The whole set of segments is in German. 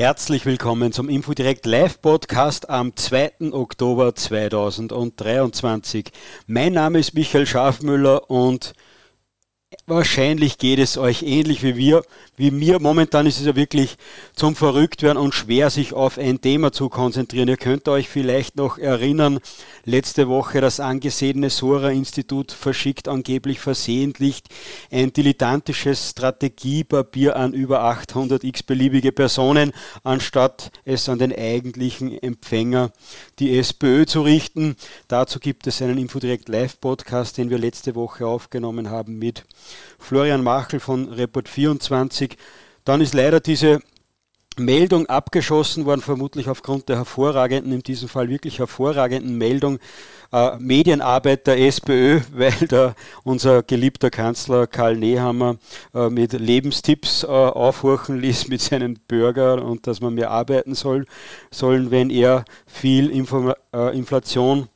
herzlich willkommen zum Infodirect Live Podcast am 2. Oktober 2023. Mein Name ist Michael Schafmüller und wahrscheinlich geht es euch ähnlich wie wir, wie mir. Momentan ist es ja wirklich zum Verrücktwerden und schwer, sich auf ein Thema zu konzentrieren. Ihr könnt euch vielleicht noch erinnern, letzte Woche das angesehene Sora-Institut verschickt angeblich versehentlich ein dilettantisches Strategiepapier an über 800 x-beliebige Personen, anstatt es an den eigentlichen Empfänger, die SPÖ, zu richten. Dazu gibt es einen Infodirect Live-Podcast, den wir letzte Woche aufgenommen haben mit Florian Machel von Report 24. Dann ist leider diese Meldung abgeschossen worden, vermutlich aufgrund der hervorragenden, in diesem Fall wirklich hervorragenden Meldung, äh, Medienarbeit der SPÖ, weil da unser geliebter Kanzler Karl Nehammer äh, mit Lebenstipps äh, aufhorchen ließ mit seinen Bürgern und dass man mehr arbeiten soll, sollen, wenn er viel Inform äh, Inflation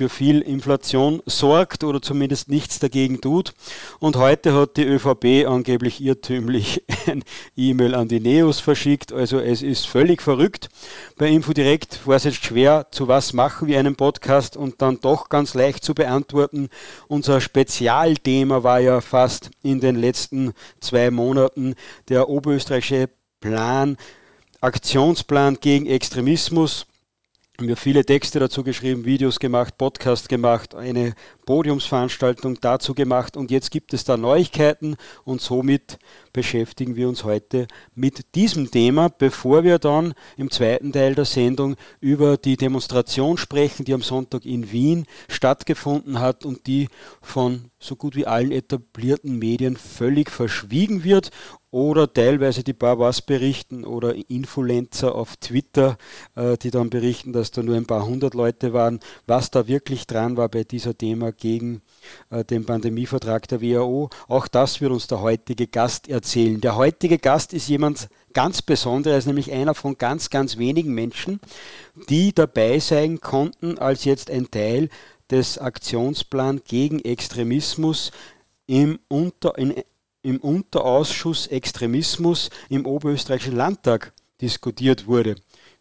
für viel Inflation sorgt oder zumindest nichts dagegen tut. Und heute hat die ÖVP angeblich irrtümlich ein E-Mail an die Neos verschickt. Also es ist völlig verrückt. Bei Infodirect war es jetzt schwer, zu was machen wir einen Podcast und dann doch ganz leicht zu beantworten. Unser Spezialthema war ja fast in den letzten zwei Monaten der oberösterreichische Plan, Aktionsplan gegen Extremismus haben wir viele Texte dazu geschrieben, Videos gemacht, Podcast gemacht, eine Podiumsveranstaltung dazu gemacht. Und jetzt gibt es da Neuigkeiten und somit beschäftigen wir uns heute mit diesem Thema, bevor wir dann im zweiten Teil der Sendung über die Demonstration sprechen, die am Sonntag in Wien stattgefunden hat und die von so gut wie allen etablierten Medien völlig verschwiegen wird oder teilweise die Bavas berichten oder Influencer auf Twitter, äh, die dann berichten, dass da nur ein paar hundert Leute waren. Was da wirklich dran war bei dieser Thema gegen äh, den Pandemievertrag der WHO, auch das wird uns der heutige Gast erzählen. Der heutige Gast ist jemand ganz Besonderes, nämlich einer von ganz, ganz wenigen Menschen, die dabei sein konnten, als jetzt ein Teil des Aktionsplans gegen Extremismus im, Unter, in, im Unterausschuss Extremismus im Oberösterreichischen Landtag diskutiert wurde.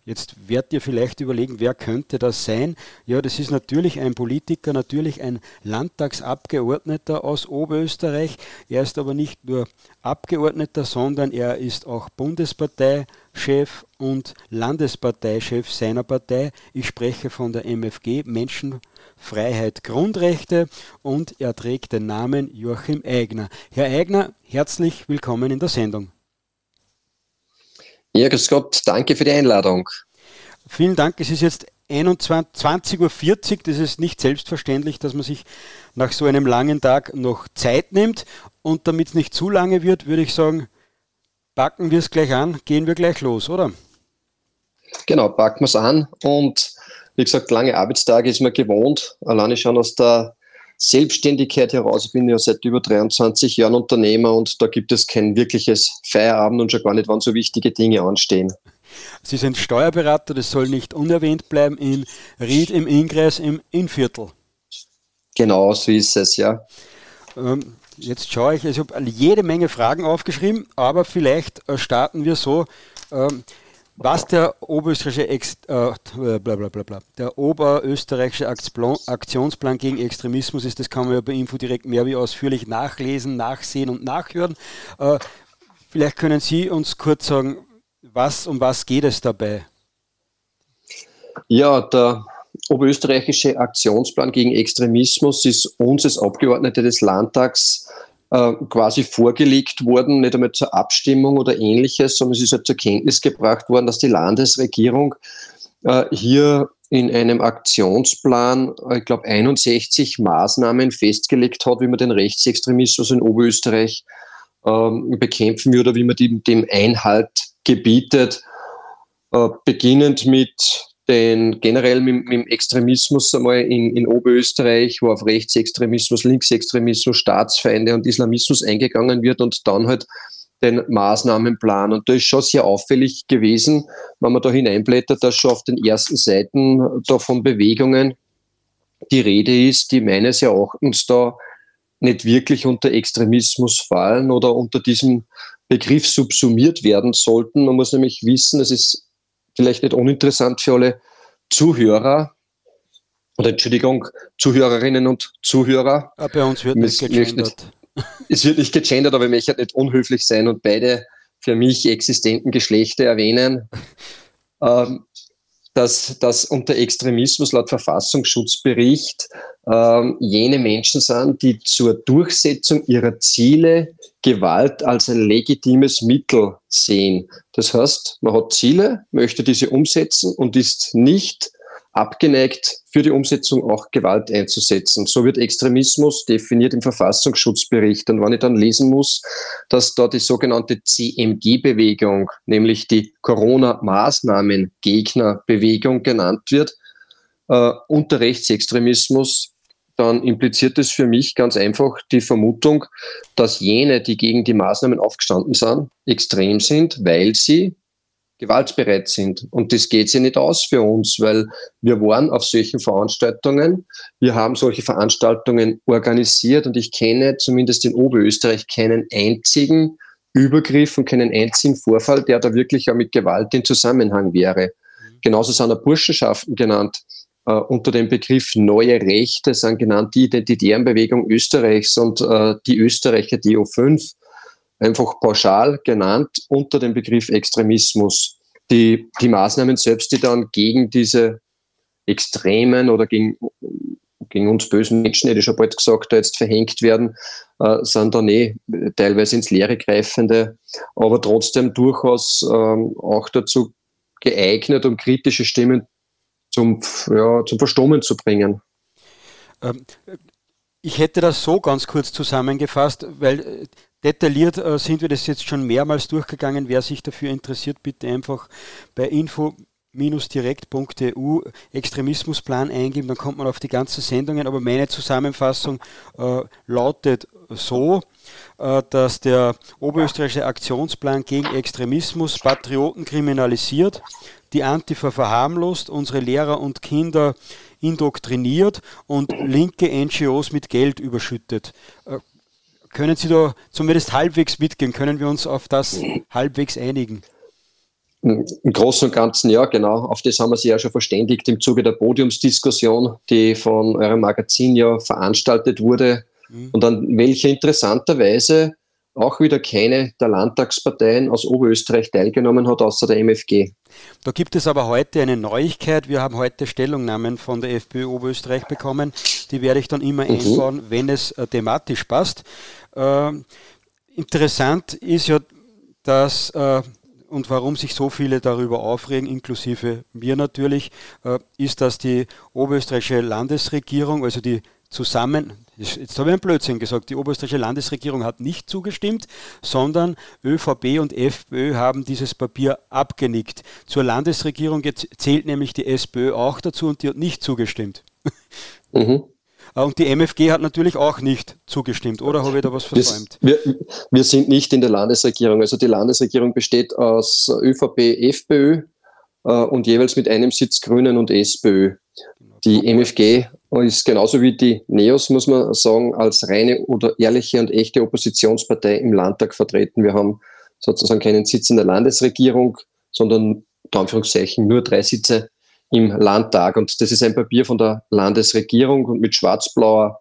Jetzt werdet ihr vielleicht überlegen, wer könnte das sein? Ja, das ist natürlich ein Politiker, natürlich ein Landtagsabgeordneter aus Oberösterreich. Er ist aber nicht nur Abgeordneter, sondern er ist auch Bundesparteichef und Landesparteichef seiner Partei. Ich spreche von der MFG, Menschenfreiheit, Grundrechte und er trägt den Namen Joachim Eigner. Herr Eigner, herzlich willkommen in der Sendung. Ja, grüß Gott, danke für die Einladung. Vielen Dank. Es ist jetzt 20.40 Uhr. Das ist nicht selbstverständlich, dass man sich nach so einem langen Tag noch Zeit nimmt. Und damit es nicht zu lange wird, würde ich sagen, packen wir es gleich an, gehen wir gleich los, oder? Genau, packen wir es an. Und wie gesagt, lange Arbeitstage ist man gewohnt. Alleine schon aus der Selbstständigkeit heraus. Ich bin ja seit über 23 Jahren Unternehmer und da gibt es kein wirkliches Feierabend und schon gar nicht, wann so wichtige Dinge anstehen. Sie sind Steuerberater, das soll nicht unerwähnt bleiben, in Ried im Ingress im Innviertel. Genau, so ist es, ja. Ähm, jetzt schaue ich, ich habe jede Menge Fragen aufgeschrieben, aber vielleicht äh, starten wir so. Ähm, was der oberösterreichische, äh, blablabla, der oberösterreichische Aktionsplan gegen Extremismus ist, das kann man ja bei Info direkt mehr wie ausführlich nachlesen, nachsehen und nachhören. Äh, vielleicht können Sie uns kurz sagen, was, um was geht es dabei? Ja, der oberösterreichische Aktionsplan gegen Extremismus ist uns als Abgeordnete des Landtags äh, quasi vorgelegt worden, nicht einmal zur Abstimmung oder ähnliches, sondern es ist halt zur Kenntnis gebracht worden, dass die Landesregierung äh, hier in einem Aktionsplan, äh, ich glaube, 61 Maßnahmen festgelegt hat, wie man den Rechtsextremismus in Oberösterreich ähm, bekämpfen würde, wie man dem, Einhalt gebietet, äh, beginnend mit den generell mit, mit, dem Extremismus einmal in, in Oberösterreich, wo auf Rechtsextremismus, Linksextremismus, Staatsfeinde und Islamismus eingegangen wird und dann halt den Maßnahmenplan. Und da ist schon sehr auffällig gewesen, wenn man da hineinblättert, dass schon auf den ersten Seiten da von Bewegungen die Rede ist, die meines Erachtens da nicht wirklich unter Extremismus fallen oder unter diesem Begriff subsumiert werden sollten. Man muss nämlich wissen, es ist vielleicht nicht uninteressant für alle Zuhörer, oder Entschuldigung, Zuhörerinnen und Zuhörer. Aber bei uns wird nicht gegendert. es wird nicht gegendert, aber ich möchte nicht unhöflich sein und beide für mich existenten Geschlechter erwähnen. Ähm, dass, dass unter Extremismus laut Verfassungsschutzbericht ähm, jene Menschen sind, die zur Durchsetzung ihrer Ziele Gewalt als ein legitimes Mittel sehen. Das heißt, man hat Ziele, möchte diese umsetzen und ist nicht abgeneigt, für die Umsetzung auch Gewalt einzusetzen. So wird Extremismus definiert im Verfassungsschutzbericht. Und wenn ich dann lesen muss, dass da die sogenannte CMG-Bewegung, nämlich die Corona-Maßnahmen-Gegner-Bewegung genannt wird, äh, unter Rechtsextremismus, dann impliziert es für mich ganz einfach die Vermutung, dass jene, die gegen die Maßnahmen aufgestanden sind, extrem sind, weil sie gewaltbereit sind. Und das geht sich nicht aus für uns, weil wir waren auf solchen Veranstaltungen. Wir haben solche Veranstaltungen organisiert und ich kenne zumindest in Oberösterreich keinen einzigen Übergriff und keinen einzigen Vorfall, der da wirklich auch mit Gewalt in Zusammenhang wäre. Genauso sind auch Burschenschaften genannt. Uh, unter dem Begriff neue Rechte sind genannt die Identitären Bewegung Österreichs und uh, die Österreicher DO5 einfach pauschal genannt unter dem Begriff Extremismus. Die, die Maßnahmen selbst, die dann gegen diese Extremen oder gegen, gegen uns bösen Menschen, hätte ich schon bald gesagt, jetzt verhängt werden, äh, sind dann eh teilweise ins Leere greifende, aber trotzdem durchaus ähm, auch dazu geeignet, um kritische Stimmen zum, ja, zum Verstummen zu bringen. Ähm, ich hätte das so ganz kurz zusammengefasst, weil äh, Detailliert äh, sind wir das jetzt schon mehrmals durchgegangen. Wer sich dafür interessiert, bitte einfach bei info direkt.eu Extremismusplan eingeben, dann kommt man auf die ganzen Sendungen. Aber meine Zusammenfassung äh, lautet so, äh, dass der oberösterreichische Aktionsplan gegen Extremismus Patrioten kriminalisiert, die Antifa verharmlost, unsere Lehrer und Kinder indoktriniert und linke NGOs mit Geld überschüttet. Äh, können Sie da zumindest halbwegs mitgehen? Können wir uns auf das halbwegs einigen? Im Großen und Ganzen ja, genau. Auf das haben wir sich ja schon verständigt im Zuge der Podiumsdiskussion, die von eurem Magazin ja veranstaltet wurde mhm. und an welcher interessanterweise auch wieder keine der Landtagsparteien aus Oberösterreich teilgenommen hat, außer der MFG. Da gibt es aber heute eine Neuigkeit. Wir haben heute Stellungnahmen von der FPÖ Oberösterreich bekommen. Die werde ich dann immer mhm. einbauen, wenn es äh, thematisch passt. Äh, interessant ist ja, dass äh, und warum sich so viele darüber aufregen, inklusive mir natürlich, äh, ist, dass die oberösterreichische Landesregierung, also die zusammen, jetzt habe ich einen Blödsinn gesagt, die oberösterreichische Landesregierung hat nicht zugestimmt, sondern ÖVP und FPÖ haben dieses Papier abgenickt. Zur Landesregierung zählt nämlich die SPÖ auch dazu und die hat nicht zugestimmt. Mhm. Äh, und die MFG hat natürlich auch nicht zugestimmt, oder habe ich da was versäumt? Wir, wir, sind nicht in der Landesregierung. Also die Landesregierung besteht aus ÖVP, FPÖ äh, und jeweils mit einem Sitz Grünen und SPÖ. Genau. Die MFG ist genauso wie die NEOS, muss man sagen, als reine oder ehrliche und echte Oppositionspartei im Landtag vertreten. Wir haben sozusagen keinen Sitz in der Landesregierung, sondern Anführungszeichen nur drei Sitze im Landtag. Und das ist ein Papier von der Landesregierung und mit schwarz-blauer,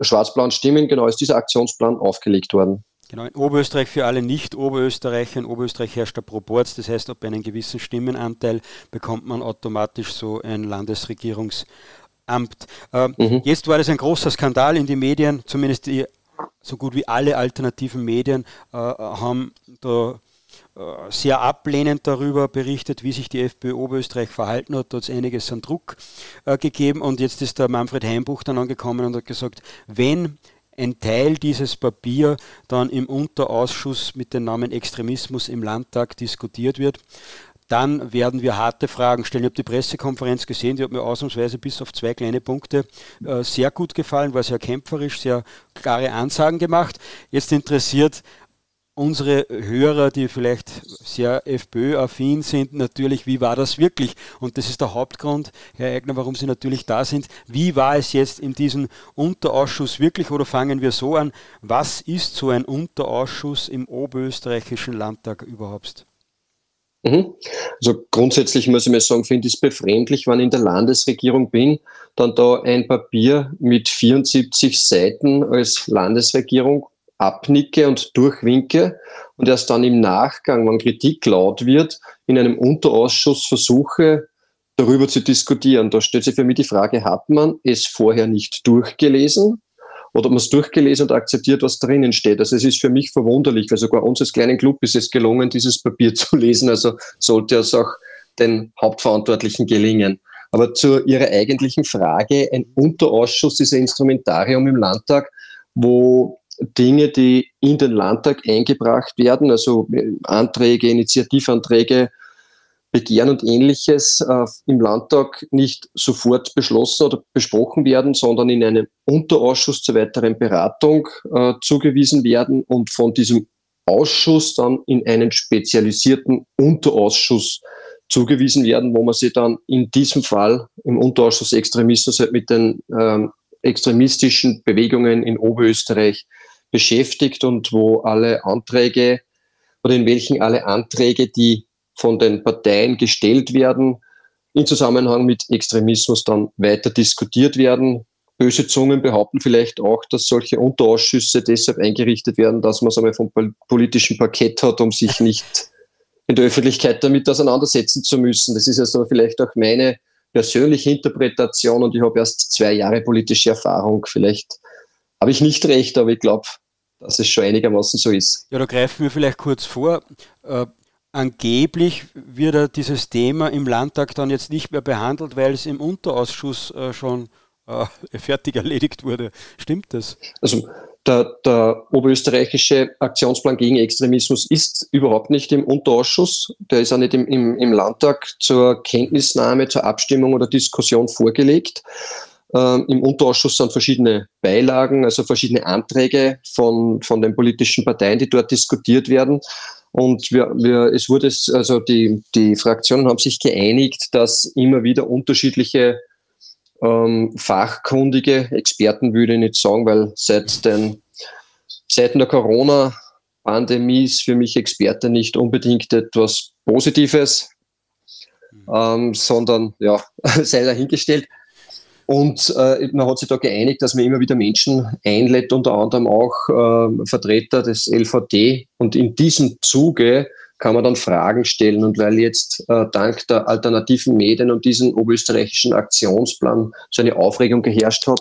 schwarz-blauen Stimmen, genau ist dieser Aktionsplan aufgelegt worden. Genau, in Oberösterreich für alle Nicht-Oberösterreicher. In Oberösterreich herrscht der Proporz, das heißt, ab einem gewissen Stimmenanteil bekommt man automatisch so ein Landesregierungsamt. Äh, mhm. Jetzt war das ein großer Skandal in den Medien, zumindest die, so gut wie alle alternativen Medien äh, haben da äh, sehr ablehnend darüber berichtet, wie sich die FPÖ Oberösterreich verhalten hat. Da hat es einiges an Druck äh, gegeben und jetzt ist der Manfred Heimbuch dann angekommen und hat gesagt, wenn ein Teil dieses Papier dann im Unterausschuss mit dem Namen Extremismus im Landtag diskutiert wird, dann werden wir harte Fragen stellen. Ich habe die Pressekonferenz gesehen, die hat mir ausnahmsweise bis auf zwei kleine Punkte äh, sehr gut gefallen, war sehr kämpferisch, sehr klare Ansagen gemacht. Jetzt interessiert unsere Hörer, die vielleicht sehr FPÖ-affin sind, natürlich, wie war das wirklich? Und das ist der Hauptgrund, Herr Eigner, warum Sie natürlich da sind. Wie war es jetzt in diesem Unterausschuss wirklich? Oder fangen wir so an, was ist so ein Unterausschuss im oberösterreichischen Landtag überhaupt? Mhm. Also grundsätzlich muss ich mal sagen, finde ich es befremdlich, wenn ich in der Landesregierung bin, dann da ein Papier mit 74 Seiten als Landesregierung abnicke und durchwinke und erst dann im Nachgang, wenn Kritik laut wird, in einem Unterausschuss versuche, darüber zu diskutieren. Da stellt sich für mich die Frage, hat man es vorher nicht durchgelesen oder man es durchgelesen und akzeptiert, was drinnen steht? Also es ist für mich verwunderlich, weil sogar uns als kleinen Club ist es gelungen, dieses Papier zu lesen. Also sollte es auch den Hauptverantwortlichen gelingen. Aber zu Ihrer eigentlichen Frage, ein Unterausschuss ist ein Instrumentarium im Landtag, wo Dinge, die in den Landtag eingebracht werden, also Anträge, Initiativanträge, Begehren und ähnliches äh, im Landtag nicht sofort beschlossen oder besprochen werden, sondern in einem Unterausschuss zur weiteren Beratung äh, zugewiesen werden und von diesem Ausschuss dann in einen spezialisierten Unterausschuss zugewiesen werden, wo man sich dann in diesem Fall im Unterausschuss Extremismus halt mit den ähm, extremistischen Bewegungen in Oberösterreich beschäftigt und wo alle Anträge oder in welchen alle Anträge, die von den Parteien gestellt werden, in Zusammenhang mit Extremismus dann weiter diskutiert werden. Böse Zungen behaupten vielleicht auch, dass solche Unterausschüsse deshalb eingerichtet werden, dass man es einmal vom politischen Parkett hat, um sich nicht in der Öffentlichkeit damit auseinandersetzen zu müssen. Das ist also vielleicht auch meine persönliche Interpretation und ich habe erst zwei Jahre politische Erfahrung. Vielleicht habe ich nicht recht, aber ich glaube, dass es schon einigermaßen so ist. Ja, da greifen wir vielleicht kurz vor. Angeblich wird dieses Thema im Landtag dann jetzt nicht mehr behandelt, weil es im Unterausschuss äh, schon äh, fertig erledigt wurde. Stimmt das? Also der, der oberösterreichische Aktionsplan gegen Extremismus ist überhaupt nicht im Unterausschuss. Der ist auch nicht im, im, im Landtag zur Kenntnisnahme, zur Abstimmung oder Diskussion vorgelegt. Ähm, Im Unterausschuss sind verschiedene Beilagen, also verschiedene Anträge von, von den politischen Parteien, die dort diskutiert werden. Und wir, wir, es wurde, also die, die Fraktionen haben sich geeinigt, dass immer wieder unterschiedliche ähm, fachkundige Experten, würde ich nicht sagen, weil seit den Zeiten der Corona-Pandemie ist für mich Experte nicht unbedingt etwas Positives, mhm. ähm, sondern ja, sei dahingestellt. Und äh, man hat sich da geeinigt, dass man immer wieder Menschen einlädt, unter anderem auch äh, Vertreter des LVD. Und in diesem Zuge kann man dann Fragen stellen. Und weil jetzt äh, dank der alternativen Medien und diesem oberösterreichischen Aktionsplan so eine Aufregung geherrscht hat,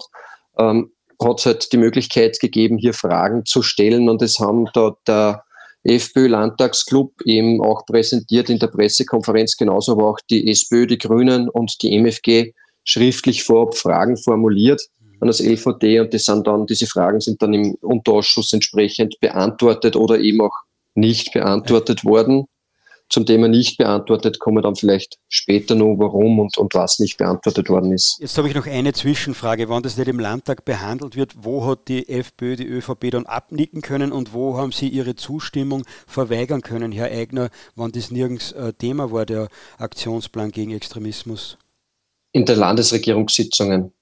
ähm, hat es halt die Möglichkeit gegeben, hier Fragen zu stellen. Und es haben da der FPÖ-Landtagsclub eben auch präsentiert in der Pressekonferenz, genauso aber auch die SPÖ, die Grünen und die MFG schriftlich vorab Fragen formuliert an das LVD und das sind dann, diese Fragen sind dann im Unterausschuss entsprechend beantwortet oder eben auch nicht beantwortet worden. Zum Thema nicht beantwortet kommen wir dann vielleicht später noch, warum und, und was nicht beantwortet worden ist. Jetzt habe ich noch eine Zwischenfrage. Wann das nicht im Landtag behandelt wird, wo hat die FPÖ, die ÖVP dann abnicken können und wo haben sie ihre Zustimmung verweigern können, Herr Eigner, wann das nirgends äh, Thema war, der Aktionsplan gegen Extremismus? In der Landesregierungssitzungen.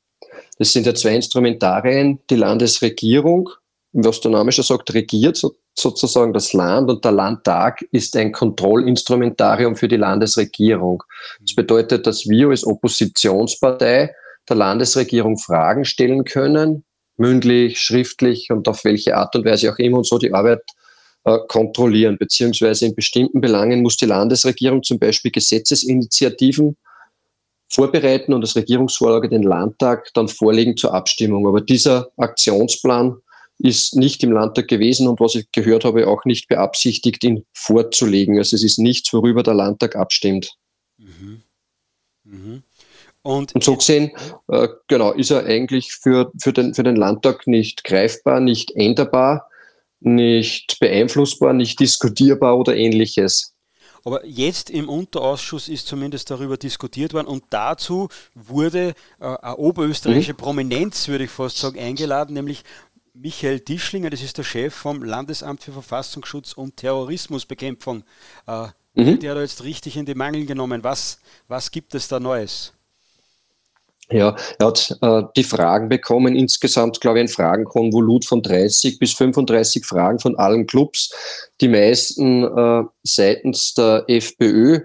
Das sind ja zwei Instrumentarien. Die Landesregierung, was der Name schon sagt, regiert so, sozusagen das Land und der Landtag ist ein Kontrollinstrumentarium für die Landesregierung. Das bedeutet, dass wir als Oppositionspartei der Landesregierung Fragen stellen können, mündlich, schriftlich und auf welche Art und Weise auch immer und so die Arbeit äh, kontrollieren, beziehungsweise in bestimmten Belangen muss die Landesregierung zum Beispiel Gesetzesinitiativen vorbereiten und als Regierungsvorlage den Landtag dann vorlegen zur Abstimmung. Aber dieser Aktionsplan ist nicht im Landtag gewesen und was ich gehört habe, auch nicht beabsichtigt, ihn vorzulegen. Also es ist nichts, worüber der Landtag abstimmt. Mhm. Mhm. Und, und, so gesehen, äh, genau, ist er eigentlich für, für, den, für den Landtag nicht greifbar, nicht änderbar, nicht beeinflussbar, nicht diskutierbar oder ähnliches. Aber jetzt im Unterausschuss ist zumindest darüber diskutiert worden und dazu wurde äh, eine oberösterreichische mhm. Prominenz, würde ich fast sagen, eingeladen, nämlich Michael Tischlinger, das ist der Chef vom Landesamt für Verfassungsschutz und Terrorismusbekämpfung. Äh, mhm. Der hat jetzt richtig in die Mangel genommen. Was, was gibt es da Neues? Ja, er hat äh, die Fragen bekommen, insgesamt, glaube ich, ein Fragenkonvolut von 30 bis 35 Fragen von allen Clubs, die meisten äh, seitens der FPÖ.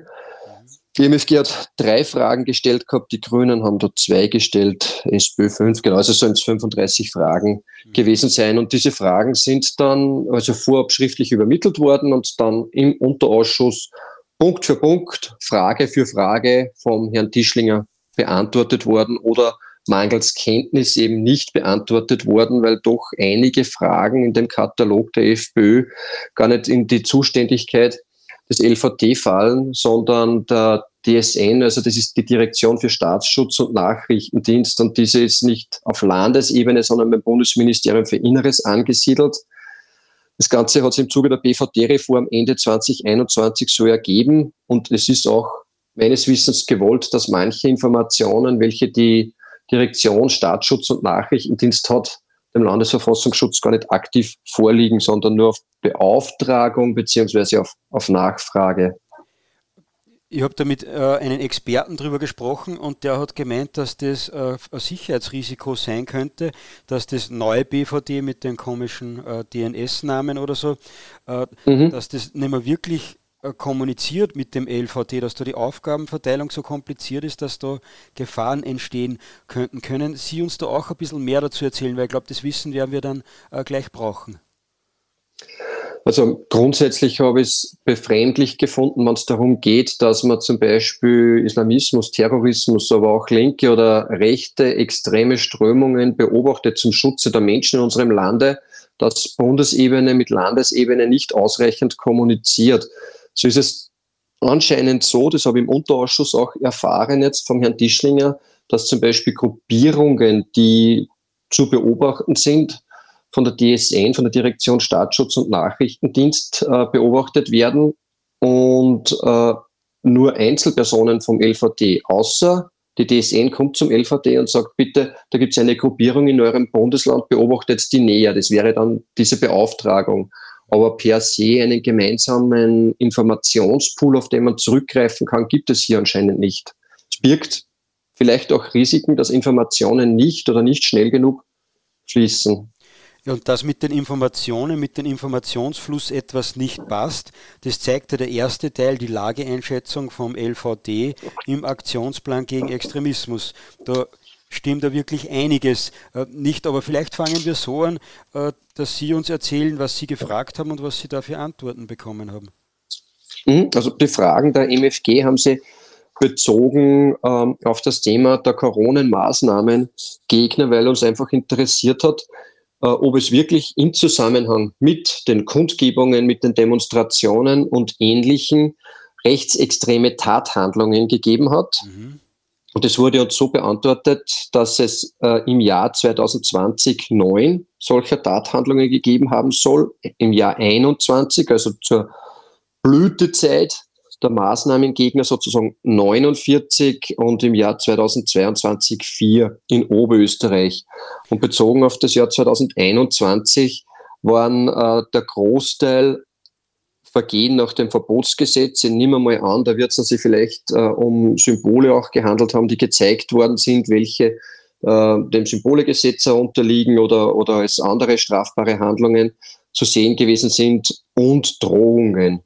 Die MFG hat drei Fragen gestellt gehabt, die Grünen haben dort zwei gestellt, SPÖ fünf, genau, also sollen es 35 Fragen mhm. gewesen sein. Und diese Fragen sind dann also vorab schriftlich übermittelt worden und dann im Unterausschuss Punkt für Punkt, Frage für Frage vom Herrn Tischlinger beantwortet worden oder mangels Kenntnis eben nicht beantwortet worden, weil doch einige Fragen in dem Katalog der FPÖ gar nicht in die Zuständigkeit des LVT fallen, sondern der DSN, also das ist die Direktion für Staatsschutz und Nachrichtendienst und diese ist nicht auf Landesebene, sondern beim Bundesministerium für Inneres angesiedelt. Das Ganze hat sich im Zuge der BVD-Reform Ende 2021 so ergeben und es ist auch meines Wissens gewollt, dass manche Informationen, welche die Direktion Staatsschutz und Nachrichtendienst hat, dem Landesverfassungsschutz gar nicht aktiv vorliegen, sondern nur auf Beauftragung beziehungsweise auf, auf Nachfrage. Ich habe da mit äh, einem Experten drüber gesprochen und der hat gemeint, dass das äh, ein Sicherheitsrisiko sein könnte, dass das neue BVD mit den komischen äh, DNS-Namen oder so, äh, mhm. dass das nicht mehr wirklich kommuniziert mit dem LVT, dass da die Aufgabenverteilung so kompliziert ist, dass da Gefahren entstehen könnten. Können Sie uns da auch ein bisschen mehr dazu erzählen? Weil ich glaube, das Wissen werden wir dann äh, gleich brauchen. Also grundsätzlich habe ich es befremdlich gefunden, wenn es darum geht, dass man zum Beispiel Islamismus, Terrorismus, aber auch linke oder rechte extreme Strömungen beobachtet zum Schutze der Menschen in unserem Lande, dass Bundesebene mit Landesebene nicht ausreichend kommuniziert. So ist es anscheinend so, das habe ich im Unterausschuss auch erfahren jetzt vom Herrn Tischlinger, dass zum Beispiel Gruppierungen, die zu beobachten sind, von der DSN, von der Direktion Staatsschutz und Nachrichtendienst äh, beobachtet werden und äh, nur Einzelpersonen vom LVD, außer die DSN kommt zum LVD und sagt, bitte, da gibt es eine Gruppierung in eurem Bundesland, beobachtet die näher. Das wäre dann diese Beauftragung aber per se einen gemeinsamen Informationspool, auf den man zurückgreifen kann, gibt es hier anscheinend nicht. Es birgt vielleicht auch Risiken, dass Informationen nicht oder nicht schnell genug fließen. Und dass mit den Informationen, mit dem Informationsfluss etwas nicht passt, das zeigte der erste Teil, die Lageeinschätzung vom LVD im Aktionsplan gegen Extremismus. Da stimmt da wirklich einiges. Äh, nicht, aber vielleicht fangen wir so an, äh, dass Sie uns erzählen, was Sie gefragt haben und was Sie da für Antworten bekommen haben. Mhm, also die Fragen der MFG haben Sie bezogen ähm, auf das Thema der Corona-Maßnahmen Gegner, weil uns einfach interessiert hat, äh, ob es wirklich im Zusammenhang mit den Kundgebungen, mit den Demonstrationen und ähnlichen rechtsextreme Tathandlungen gegeben hat. Mhm. Und es wurde uns so beantwortet, dass es äh, im Jahr 2020 neun solcher Tathandlungen gegeben haben soll, im Jahr 21, also zur Blütezeit der Maßnahmengegner sozusagen 49 und im Jahr 2022 vier in Oberösterreich. Und bezogen auf das Jahr 2021 waren äh, der Großteil Vergehen nach dem Verbotsgesetz, nehme mal an, da wird es sich vielleicht äh, um Symbole auch gehandelt haben, die gezeigt worden sind, welche äh, dem Symbolegesetz unterliegen oder, oder als andere strafbare Handlungen zu sehen gewesen sind und Drohungen.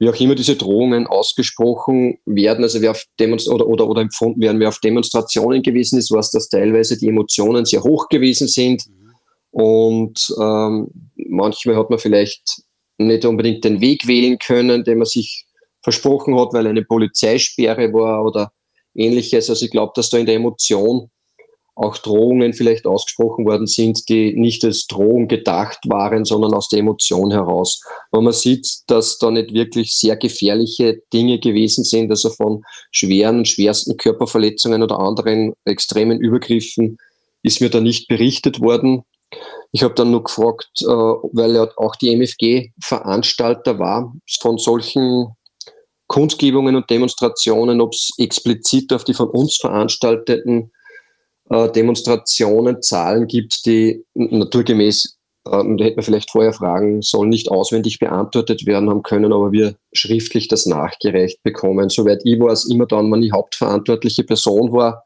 Wie auch immer diese Drohungen ausgesprochen werden, also wer auf Demonst oder, oder, oder empfunden werden, wer auf Demonstrationen gewesen ist, was dass teilweise die Emotionen sehr hoch gewesen sind. Mhm. Und ähm, manchmal hat man vielleicht nicht unbedingt den Weg wählen können, den man sich versprochen hat, weil eine Polizeisperre war oder ähnliches. Also ich glaube, dass da in der Emotion auch Drohungen vielleicht ausgesprochen worden sind, die nicht als Drohung gedacht waren, sondern aus der Emotion heraus. Und man sieht, dass da nicht wirklich sehr gefährliche Dinge gewesen sind, also von schweren, schwersten Körperverletzungen oder anderen extremen Übergriffen ist mir da nicht berichtet worden. Ich habe dann nur gefragt, äh, weil ja auch die MFG Veranstalter war von solchen Kundgebungen und Demonstrationen, ob es explizit auf die von uns veranstalteten äh, Demonstrationen Zahlen gibt, die naturgemäß ähm, da hätte man vielleicht vorher fragen sollen, nicht auswendig beantwortet werden haben können, aber wir schriftlich das nachgereicht bekommen. Soweit ich weiß, immer dann, wenn ich hauptverantwortliche Person war,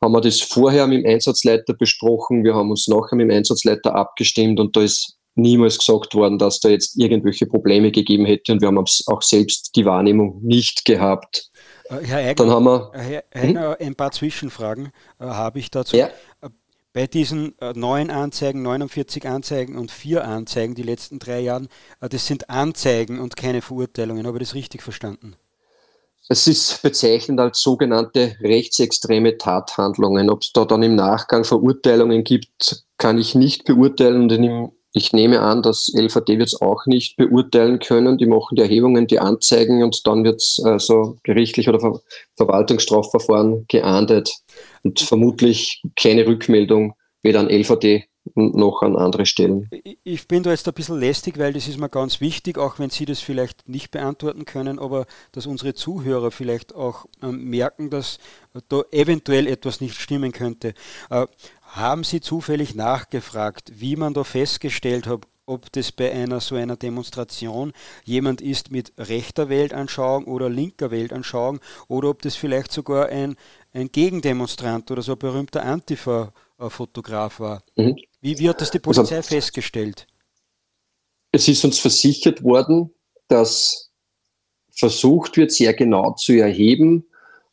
haben wir das vorher mit dem Einsatzleiter besprochen, wir haben uns nachher mit dem Einsatzleiter abgestimmt und da ist niemals gesagt worden, dass da jetzt irgendwelche Probleme gegeben hätte und wir haben auch selbst die Wahrnehmung nicht gehabt. Äh, Herr Eigner, Dann haben wir, Herr Eigner hm? ein paar Zwischenfragen äh, habe ich dazu. Ja. Äh, bei diesen äh, neun Anzeigen, 49 Anzeigen und vier Anzeigen die letzten drei Jahren, äh, das sind Anzeigen und keine Verurteilungen. Habe ich das richtig verstanden? Es ist bezeichnend als sogenannte rechtsextreme Tathandlungen. Ob es da dann im Nachgang Verurteilungen gibt, kann ich nicht beurteilen. Und ich nehme an, dass LVD wird es auch nicht beurteilen können. Die machen die Erhebungen, die Anzeigen und dann wird es äh, so gerichtlich oder Ver Verwaltungsstrafverfahren geahndet und vermutlich keine Rückmeldung weder an LVD noch an andere Stellen. Ich bin da jetzt ein bisschen lästig, weil das ist mir ganz wichtig, auch wenn Sie das vielleicht nicht beantworten können, aber dass unsere Zuhörer vielleicht auch ähm, merken, dass da eventuell etwas nicht stimmen könnte. Äh, haben Sie zufällig nachgefragt, wie man da festgestellt hat, ob das bei einer so einer Demonstration jemand ist mit rechter Weltanschauung oder linker Weltanschauung oder ob das vielleicht sogar ein, ein Gegendemonstrant oder so ein berühmter Antifa-Fotograf war. Mhm. Wie wird das die also Polizei also, festgestellt? Es ist uns versichert worden, dass versucht wird, sehr genau zu erheben,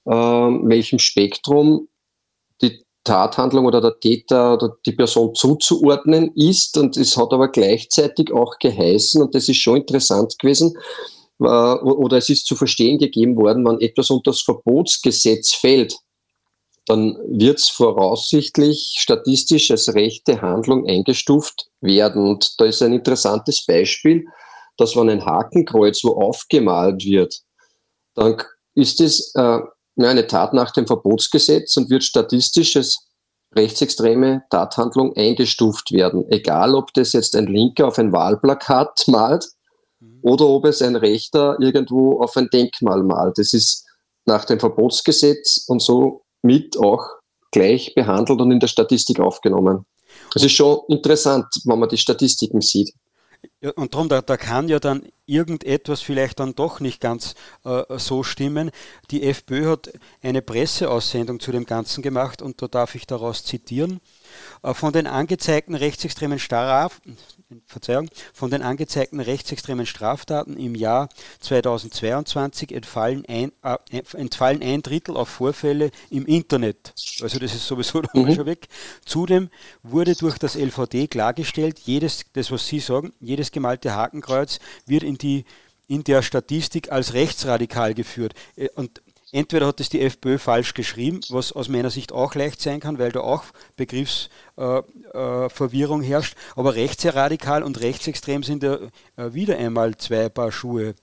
äh, welchem Spektrum die Tathandlung oder der Täter oder die Person zuzuordnen ist. Und es hat aber gleichzeitig auch geheißen, und das ist schon interessant gewesen, äh, oder es ist zu verstehen gegeben worden, wenn etwas unter das Verbotsgesetz fällt, dann wird es voraussichtlich statistisch als rechte Handlung eingestuft werden. Und da ist ein interessantes Beispiel, dass wenn ein Hakenkreuz wo aufgemalt wird, dann ist es äh, eine Tat nach dem Verbotsgesetz und wird statistisch als rechtsextreme Tathandlung eingestuft werden. Egal, ob das jetzt ein Linker auf ein Wahlplakat malt mhm. oder ob es ein Rechter irgendwo auf ein Denkmal malt. Das ist nach dem Verbotsgesetz und so mit auch gleich behandelt und in der Statistik aufgenommen. Es ist schon interessant, wenn man die Statistiken sieht. Ja, und darum, da, da, kann ja dann irgendetwas vielleicht dann doch nicht ganz äh, so stimmen. Die FPÖ hat eine Presseaussendung zu dem Ganzen gemacht und da darf ich daraus zitieren. Äh, von den angezeigten rechtsextremen Straf Verzeihung, von den angezeigten rechtsextremen Straftaten im Jahr 2022 entfallen ein, äh, entfallen ein Drittel auf Vorfälle im Internet. Also das ist sowieso mhm. schon weg. Zudem wurde durch das LVD klargestellt, jedes, das was Sie sagen, jedes gemalte Hakenkreuz wird in die in der Statistik als rechtsradikal geführt. Äh, und Entweder hat es die FPÖ falsch geschrieben, was aus meiner Sicht auch leicht sein kann, weil da auch Begriffsverwirrung äh, äh, herrscht, aber rechtsradikal und rechtsextrem sind ja äh, wieder einmal zwei Paar Schuhe.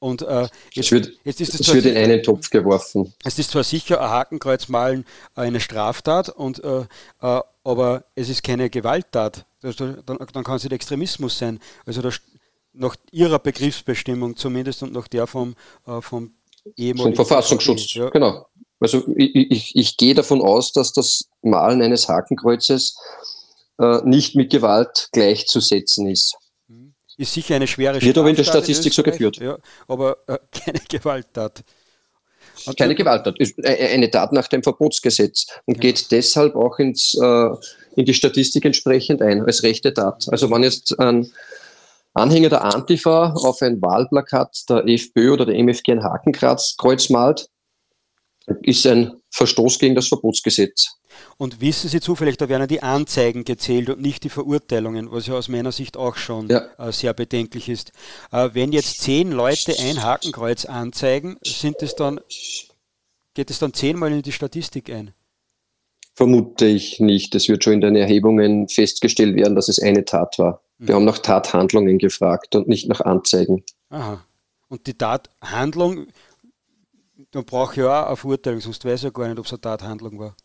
Und äh, jetzt, wird, jetzt ist es, wird in einen Topf geworfen. Es ist zwar sicher ein Hakenkreuz malen eine Straftat, und, äh, äh, aber es ist keine Gewalttat. Das, dann, dann kann es nicht Extremismus sein. Also das, nach ihrer Begriffsbestimmung zumindest und nach der vom, vom vom Verfassungsschutz, ja. genau. Also ich, ich, ich, gehe davon aus, dass das Malen eines Hakenkreuzes äh, nicht mit Gewalt gleichzusetzen ist. Mhm. Ist sicher eine schwere Wird aber in der Statistik in so geführt. Ja, aber äh, keine Gewalttat. Und keine Gewalttat, ist äh, eine Tat nach dem Verbotsgesetz und ja. geht deshalb auch ins, äh, in die Statistik entsprechend ein, als rechte Tat. Also wenn jetzt ein Anhänger der Antifa auf ein Wahlplakat der FPÖ oder der MFG ein Hakenkreuz malt, ist ein Verstoß gegen das Verbotsgesetz. Und wissen Sie zufällig, da werden die Anzeigen gezählt und nicht die Verurteilungen, was ja aus meiner Sicht auch schon ja. äh, sehr bedenklich ist. Äh, wenn jetzt zehn Leute ein Hakenkreuz anzeigen, sind es dann, geht es dann zehnmal in die Statistik ein? Vermute ich nicht. Es wird schon in den Erhebungen festgestellt werden, dass es eine Tat war. Wir haben nach Tathandlungen gefragt und nicht nach Anzeigen. Aha. Und die Tathandlung, da brauche ich ja auch eine Verurteilung, sonst weiß ich ja gar nicht, ob es eine Tathandlung war.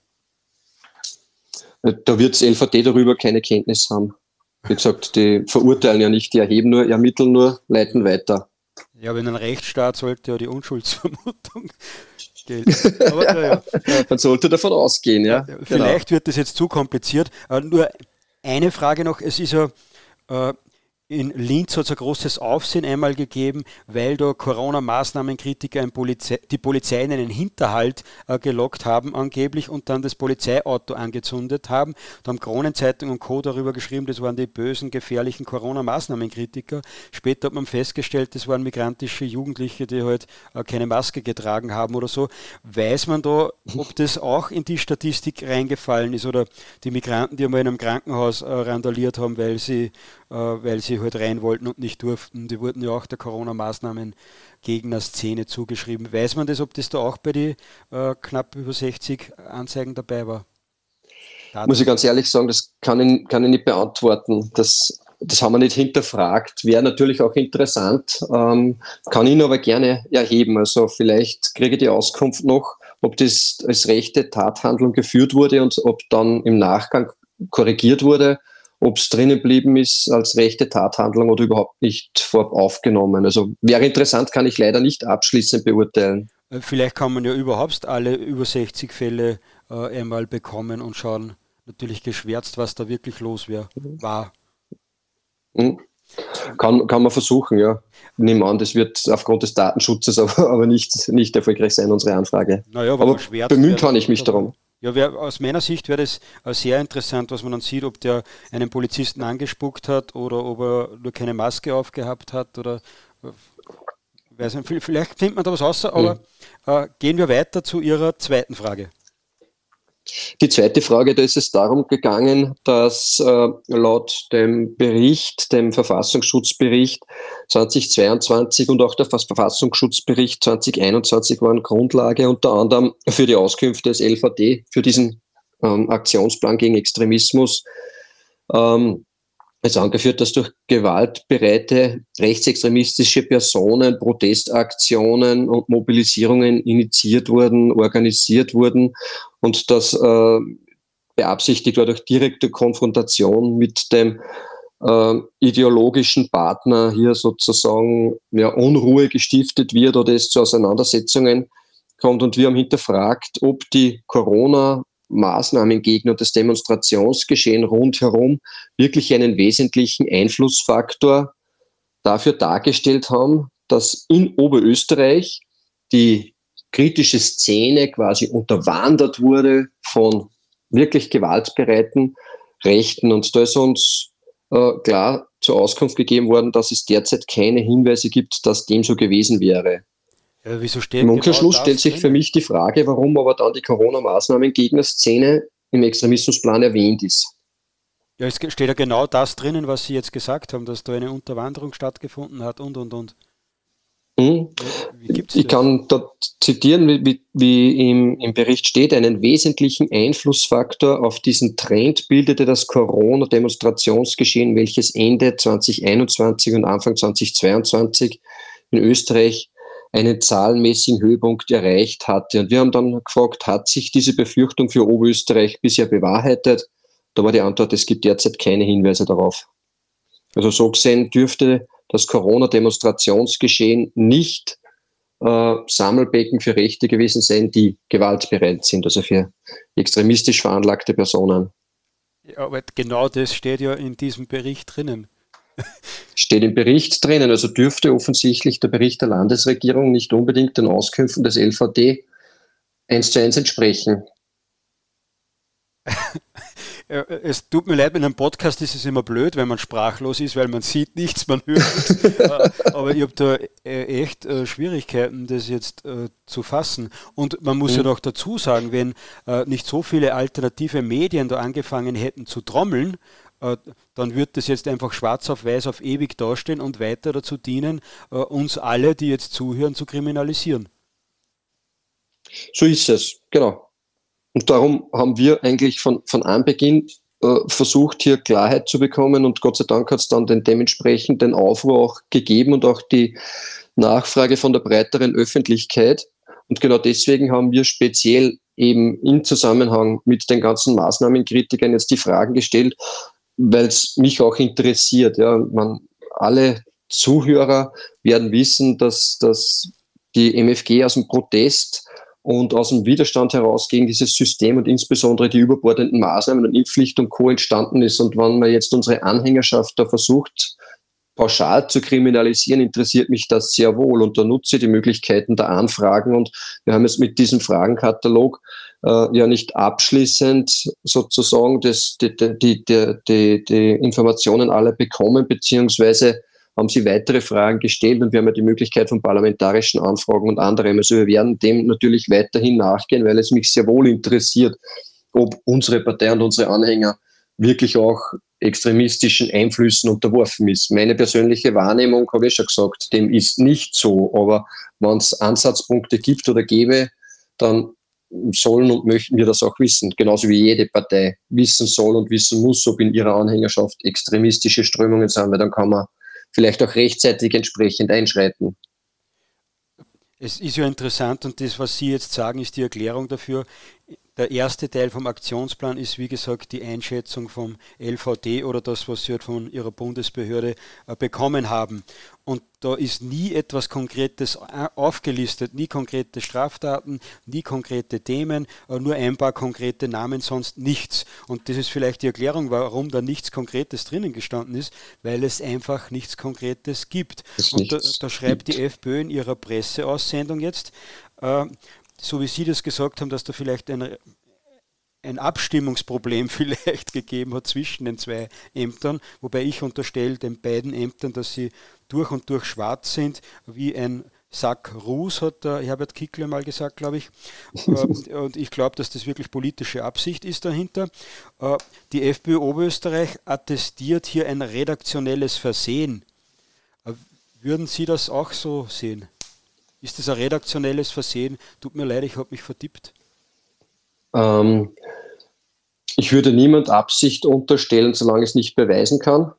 Da wird das LVD darüber keine Kenntnis haben. Wie gesagt, die verurteilen ja nicht, die erheben nur, ermitteln nur, leiten weiter. Ja, aber in einem Rechtsstaat sollte ja die Unschuldsvermutung gelten. Aber, ja, ja. Man sollte davon ausgehen, ja. Vielleicht genau. wird das jetzt zu kompliziert. Nur Eine Frage noch, es ist ja äh, in Linz hat es ein großes Aufsehen einmal gegeben, weil da Corona-Maßnahmenkritiker die Polizei in einen Hinterhalt äh, gelockt haben angeblich und dann das Polizeiauto angezündet haben. Da haben Kronenzeitung und Co. darüber geschrieben, das waren die bösen, gefährlichen Corona-Maßnahmenkritiker. Später hat man festgestellt, das waren migrantische Jugendliche, die halt äh, keine Maske getragen haben oder so. Weiß man da, ob das auch in die Statistik reingefallen ist oder die Migranten, die einmal in einem Krankenhaus äh, randaliert haben, weil sie äh, weil sie halt rein wollten und nicht durften. Die wurden ja auch der Corona-Maßnahmen Gegner-Szene zugeschrieben. Weiß man das, ob das da auch bei den äh, knapp über 60 Anzeigen dabei war? Daten. Muss ich ganz ehrlich sagen, das kann ich, kann ich nicht beantworten. Das, das haben wir nicht hinterfragt. Wäre natürlich auch interessant, ähm, kann ihn aber gerne erheben. Also vielleicht kriege ich die Auskunft noch, ob das als rechte Tathandlung geführt wurde und ob dann im Nachgang korrigiert wurde ob es drinnen geblieben ist als rechte Tathandlung oder überhaupt nicht vorab aufgenommen. Also wäre interessant, kann ich leider nicht abschließend beurteilen. Äh, vielleicht kann man ja überhaupt alle über 60 Fälle äh, einmal bekommen und schauen, natürlich geschwärzt, was da wirklich los wär, war. Mhm. Kann, kann man versuchen, ja. Nehmen an, das wird aufgrund des Datenschutzes aber, aber nicht, nicht erfolgreich sein, unsere Anfrage. Naja, aber bemühen kann ich mich darum. Ja, wär, aus meiner Sicht wäre das äh, sehr interessant, was man dann sieht, ob der einen Polizisten angespuckt hat oder ob er nur keine Maske aufgehabt hat oder äh, weiß nicht, vielleicht findet man da was raus, aber mhm. äh, gehen wir weiter zu Ihrer zweiten Frage. Die zweite Frage, da ist es darum gegangen, dass äh, laut dem Bericht, dem Verfassungsschutzbericht 2022 und auch der Verfassungsschutzbericht 2021 waren Grundlage unter anderem für die Auskünfte des LVD, für diesen ähm, Aktionsplan gegen Extremismus. Ähm, es ist angeführt, dass durch gewaltbereite rechtsextremistische Personen Protestaktionen und Mobilisierungen initiiert wurden, organisiert wurden und dass äh, beabsichtigt war durch direkte Konfrontation mit dem äh, ideologischen Partner hier sozusagen ja, Unruhe gestiftet wird oder es zu Auseinandersetzungen kommt. Und wir haben hinterfragt, ob die Corona- Maßnahmengegner und das Demonstrationsgeschehen rundherum wirklich einen wesentlichen Einflussfaktor dafür dargestellt haben, dass in Oberösterreich die kritische Szene quasi unterwandert wurde von wirklich gewaltbereiten Rechten. Und da ist uns äh, klar zur Auskunft gegeben worden, dass es derzeit keine Hinweise gibt, dass dem so gewesen wäre. Ja, wieso steht Im Umkehrschluss genau stellt sich für mich die Frage, warum aber dann die Corona-Maßnahmen-Gegner-Szene im Extremismusplan erwähnt ist. Ja, es steht ja genau das drinnen, was Sie jetzt gesagt haben, dass da eine Unterwanderung stattgefunden hat und, und, und. Hm. Ich kann dort zitieren, wie, wie im, im, Bericht steht, einen wesentlichen Einflussfaktor auf diesen Trend bildete das Corona-Demonstrationsgeschehen, welches Ende 2021 und Anfang 2022 in Österreich einen zahlenmäßigen Höhepunkt erreicht hatte. Und wir haben dann gefragt, hat sich diese Befürchtung für Oberösterreich bisher bewahrheitet? Da war die Antwort, es gibt derzeit keine Hinweise darauf. Also so gesehen dürfte das Corona-Demonstrationsgeschehen nicht äh, Sammelbecken für Rechte gewesen sein, die gewaltbereit sind, also für extremistisch veranlagte Personen. Ja, aber genau das steht ja in diesem Bericht drinnen. Steht im Bericht drinnen, also dürfte offensichtlich der Bericht der Landesregierung nicht unbedingt den Auskünften des LVD eins zu eins entsprechen. Es tut mir leid, mit einem Podcast ist es immer blöd, wenn man sprachlos ist, weil man sieht nichts, man hört nichts. Aber ich habe da äh, echt äh, Schwierigkeiten, das jetzt äh, zu fassen. Und man muss mhm. ja noch dazu sagen, wenn nicht so viele alternative Medien da angefangen hätten zu trommeln, äh, dann wird das jetzt einfach schwarz auf weiß auf ewig dastehen und weiter dazu dienen, äh, uns alle, die jetzt zuhören, zu kriminalisieren. So ist es, genau. Und darum haben wir eigentlich von, von Anbeginn äh, versucht, hier Klarheit zu bekommen und Gott sei Dank hat es dann den dementsprechenden Aufruhr auch gegeben und auch die Nachfrage von der breiteren Öffentlichkeit. Und genau deswegen haben wir speziell eben im Zusammenhang mit den ganzen Maßnahmenkritikern jetzt die Fragen gestellt, weil es mich auch interessiert. Ja, man, alle Zuhörer werden wissen, dass, dass die MFG aus dem Protest und aus dem Widerstand heraus gegen dieses System und insbesondere die überbordenden Maßnahmen und Impfpflicht und Co. entstanden ist. Und wenn man jetzt unsere Anhängerschaft da versucht, pauschal zu kriminalisieren, interessiert mich das sehr wohl und da nutze ich die Möglichkeiten der Anfragen und wir haben jetzt mit diesem Fragenkatalog äh, ja nicht abschließend sozusagen das, die, die, die, die, Informationen alle bekommen, beziehungsweise haben sie weitere Fragen gestellt und wir haben ja die Möglichkeit von parlamentarischen Anfragen und anderem. Also wir werden dem natürlich weiterhin nachgehen, weil es mich sehr wohl interessiert, ob unsere Partei und unsere Anhänger wirklich auch extremistischen Einflüssen unterworfen ist. Meine persönliche Wahrnehmung, habe ich schon gesagt, dem ist nicht so. Aber wenn es Ansatzpunkte gibt oder gäbe, dann sollen und möchten wir das auch wissen. Genauso wie jede Partei wissen soll und wissen muss, ob in ihrer Anhängerschaft extremistische Strömungen sind, weil dann kann man vielleicht auch rechtzeitig entsprechend einschreiten. Es ist ja interessant und das, was Sie jetzt sagen, ist die Erklärung dafür. Der erste Teil vom Aktionsplan ist, wie gesagt, die Einschätzung vom LVD oder das, was Sie halt von Ihrer Bundesbehörde äh, bekommen haben. Und da ist nie etwas Konkretes äh, aufgelistet, nie konkrete Straftaten, nie konkrete Themen, äh, nur ein paar konkrete Namen, sonst nichts. Und das ist vielleicht die Erklärung, warum da nichts Konkretes drinnen gestanden ist, weil es einfach nichts Konkretes gibt. Und da, da schreibt die FPÖ in ihrer Presseaussendung jetzt, so wie Sie das gesagt haben, dass da vielleicht ein, ein Abstimmungsproblem vielleicht gegeben hat zwischen den zwei Ämtern, wobei ich unterstelle den beiden Ämtern, dass sie durch und durch schwarz sind, wie ein Sack Ruß, hat der Herbert Kickler mal gesagt, glaube ich. Äh, und ich glaube, dass das wirklich politische Absicht ist dahinter. Äh, die FPÖ Oberösterreich attestiert hier ein redaktionelles Versehen. Äh, würden Sie das auch so sehen? Ist das ein redaktionelles Versehen? Tut mir leid, ich habe mich vertippt. Ähm, ich würde niemand Absicht unterstellen, solange ich es nicht beweisen kann.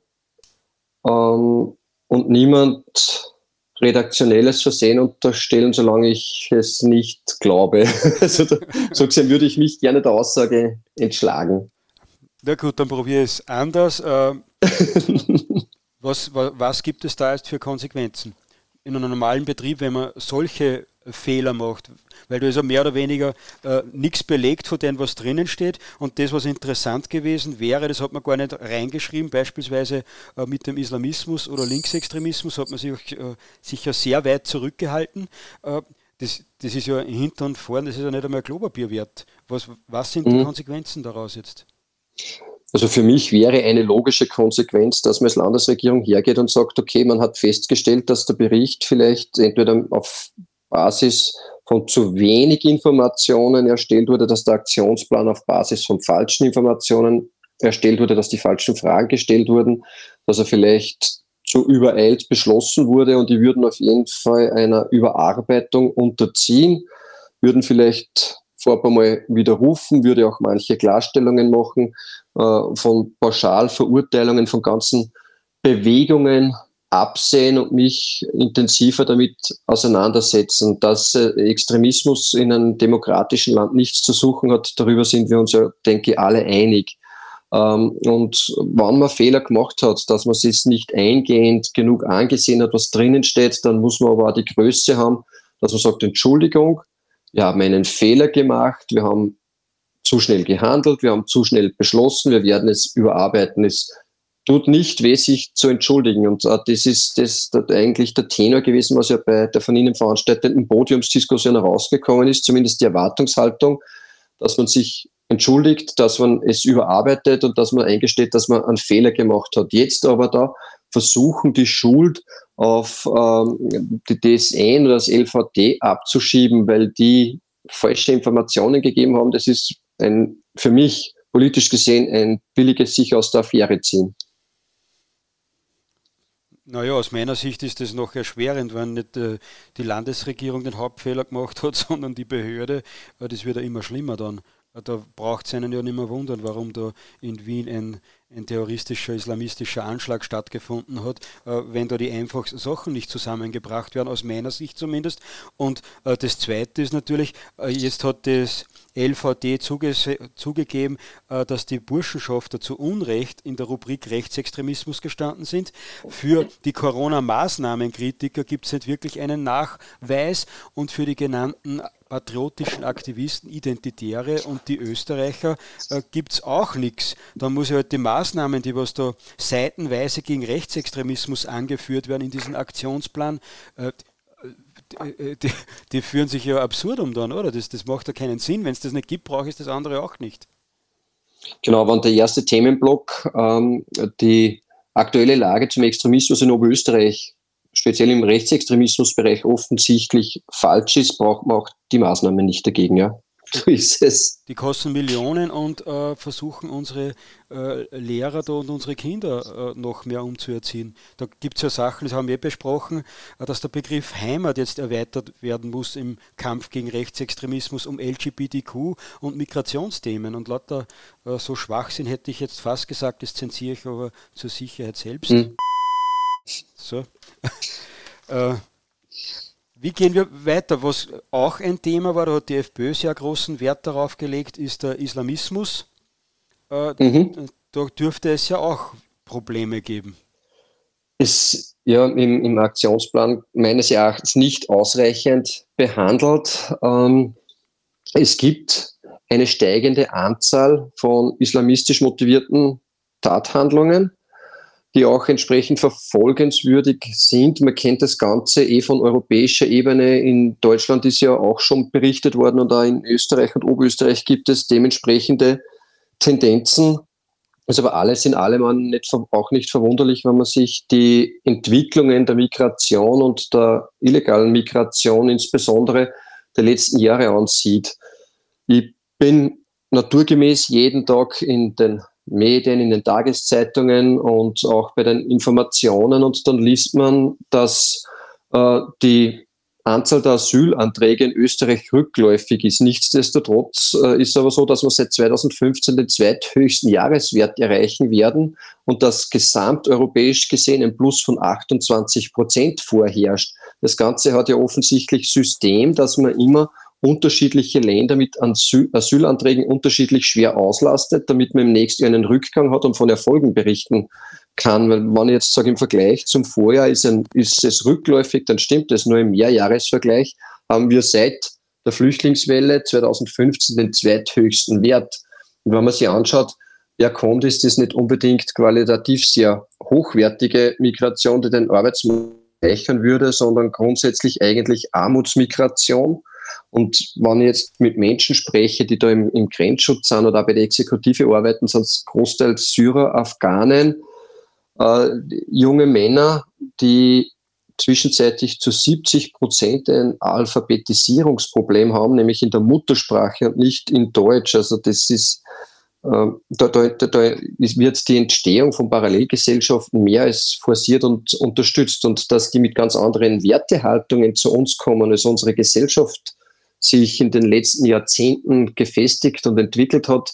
Ähm, und niemand redaktionelles Versehen unterstellen, solange ich es nicht glaube. also da, so gesehen würde ich mich gerne der Aussage entschlagen. Na gut, dann probiere ich es anders. Ähm, was, was, was gibt es da jetzt für Konsequenzen? In einem normalen Betrieb, wenn man solche Fehler macht, weil ist ja mehr oder weniger äh, nichts belegt von dem, was drinnen steht. Und das, was interessant gewesen wäre, das hat man gar nicht reingeschrieben, beispielsweise äh, mit dem Islamismus oder Linksextremismus hat man sich äh, sicher sehr weit zurückgehalten. Äh, das, das ist ja hinten und vorne, das ist ja nicht einmal Klopapier wert. Was, was sind mhm. die Konsequenzen daraus jetzt? Also für mich wäre eine logische Konsequenz, dass man als Landesregierung hergeht und sagt, okay, man hat festgestellt, dass der Bericht vielleicht entweder auf Basis von zu wenig Informationen erstellt wurde, dass der Aktionsplan auf Basis von falschen Informationen erstellt wurde, dass die falschen Fragen gestellt wurden, dass er vielleicht zu übereilt beschlossen wurde und die würden auf jeden Fall einer Überarbeitung unterziehen, würden vielleicht vorab einmal widerrufen, würde auch manche Klarstellungen machen, äh, von Pauschalverurteilungen von ganzen Bewegungen absehen und mich intensiver damit auseinandersetzen. Dass äh, Extremismus in einem demokratischen Land nichts zu suchen hat, darüber sind wir uns ja, denke ich, alle einig. Ähm, und wenn man Fehler gemacht hat, dass man es nicht eingehend genug angesehen hat, was drinnen steht, dann muss man aber auch die Größe haben, dass man sagt, Entschuldigung, wir haben einen Fehler gemacht, wir haben zu schnell gehandelt, wir haben zu schnell beschlossen, wir werden es überarbeiten. Es tut nicht weh, sich zu entschuldigen. Und äh, das ist das, das eigentlich der Tenor gewesen, was ja bei der von Ihnen veranstalteten Podiumsdiskussion herausgekommen ist, zumindest die Erwartungshaltung, dass man sich entschuldigt, dass man es überarbeitet und dass man eingesteht, dass man einen Fehler gemacht hat. Jetzt aber da versuchen, die Schuld auf ähm, die DSN oder das LVD abzuschieben, weil die falsche Informationen gegeben haben, das ist ein, für mich politisch gesehen ein billiges sich aus der Affäre ziehen. Naja, aus meiner Sicht ist das noch erschwerend, wenn nicht äh, die Landesregierung den Hauptfehler gemacht hat, sondern die Behörde. Äh, das wird ja immer schlimmer dann. Äh, da braucht es einen ja nicht mehr wundern, warum da in Wien ein, ein terroristischer islamistischer Anschlag stattgefunden hat, äh, wenn da die einfach Sachen nicht zusammengebracht werden, aus meiner Sicht zumindest. Und äh, das Zweite ist natürlich, äh, jetzt hat das LVD zuge zugegeben, äh, dass die Burschenschafter zu Unrecht in der Rubrik Rechtsextremismus gestanden sind. Für die Corona-Maßnahmenkritiker gibt es nicht wirklich einen Nachweis und für die genannten patriotischen Aktivisten, Identitäre und die Österreicher äh, gibt es auch nichts. Da muss ja halt die Maßnahmen, die was da seitenweise gegen Rechtsextremismus angeführt werden in diesem Aktionsplan, äh, die, die, führen sich ja absurd um dann, oder? Das, das macht ja keinen Sinn. Wenn es das nicht gibt, brauche ich das andere auch nicht. Genau, wenn der erste Themenblock ähm, die aktuelle Lage zum Extremismus in Oberösterreich speziell im Rechtsextremismusbereich offensichtlich falsch ist, braucht man auch die Maßnahmen nicht dagegen, ja. So ist es. Die kosten Millionen und äh, versuchen unsere äh, Lehrer da und unsere Kinder äh, noch mehr umzuerziehen. Da gibt es ja Sachen, das haben wir besprochen, äh, dass der Begriff Heimat jetzt erweitert werden muss im Kampf gegen Rechtsextremismus um LGBTQ und Migrationsthemen. Und lauter äh, so Schwachsinn hätte ich jetzt fast gesagt, das zensiere ich aber zur Sicherheit selbst. Mhm. So. Wie gehen wir weiter? Was auch ein Thema war, da hat die FPÖ sehr großen Wert darauf gelegt, ist der Islamismus. Äh, mhm. Da dürfte es ja auch Probleme geben. Ist ja im, im Aktionsplan meines Erachtens nicht ausreichend behandelt. Ähm, es gibt eine steigende Anzahl von islamistisch motivierten Tathandlungen die auch entsprechend verfolgenswürdig sind. Man kennt das Ganze eh von europäischer Ebene. In Deutschland ist ja auch schon berichtet worden und auch in Österreich und Oberösterreich gibt es dementsprechende Tendenzen. Ist aber alles in allem auch nicht verwunderlich, wenn man sich die Entwicklungen der Migration und der illegalen Migration insbesondere der letzten Jahre ansieht. Ich bin naturgemäß jeden Tag in den Medien, in den Tageszeitungen und auch bei den Informationen. Und dann liest man, dass äh, die Anzahl der Asylanträge in Österreich rückläufig ist. Nichtsdestotrotz äh, ist aber so, dass wir seit 2015 den zweithöchsten Jahreswert erreichen werden und dass gesamteuropäisch gesehen ein Plus von 28 Prozent vorherrscht. Das Ganze hat ja offensichtlich System, dass man immer unterschiedliche Länder mit Asylanträgen unterschiedlich schwer auslastet, damit man im nächsten Jahr einen Rückgang hat und von Erfolgen berichten kann. Weil wenn ich jetzt sage, im Vergleich zum Vorjahr ist, ein, ist es rückläufig, dann stimmt es. Nur im Mehrjahresvergleich haben wir seit der Flüchtlingswelle 2015 den zweithöchsten Wert. Und wenn man sich anschaut, wer kommt, ist das nicht unbedingt qualitativ sehr hochwertige Migration, die den Arbeitsmarkt reichern würde, sondern grundsätzlich eigentlich Armutsmigration und wenn ich jetzt mit Menschen spreche, die da im, im Grenzschutz sind oder auch bei der Exekutive arbeiten, sind es großteils Syrer, Afghanen, äh, junge Männer, die zwischenzeitlich zu 70 Prozent ein Alphabetisierungsproblem haben, nämlich in der Muttersprache und nicht in Deutsch. Also das ist, äh, da, da, da wird die Entstehung von Parallelgesellschaften mehr als forciert und unterstützt und dass die mit ganz anderen Wertehaltungen zu uns kommen, als unsere Gesellschaft sich in den letzten Jahrzehnten gefestigt und entwickelt hat,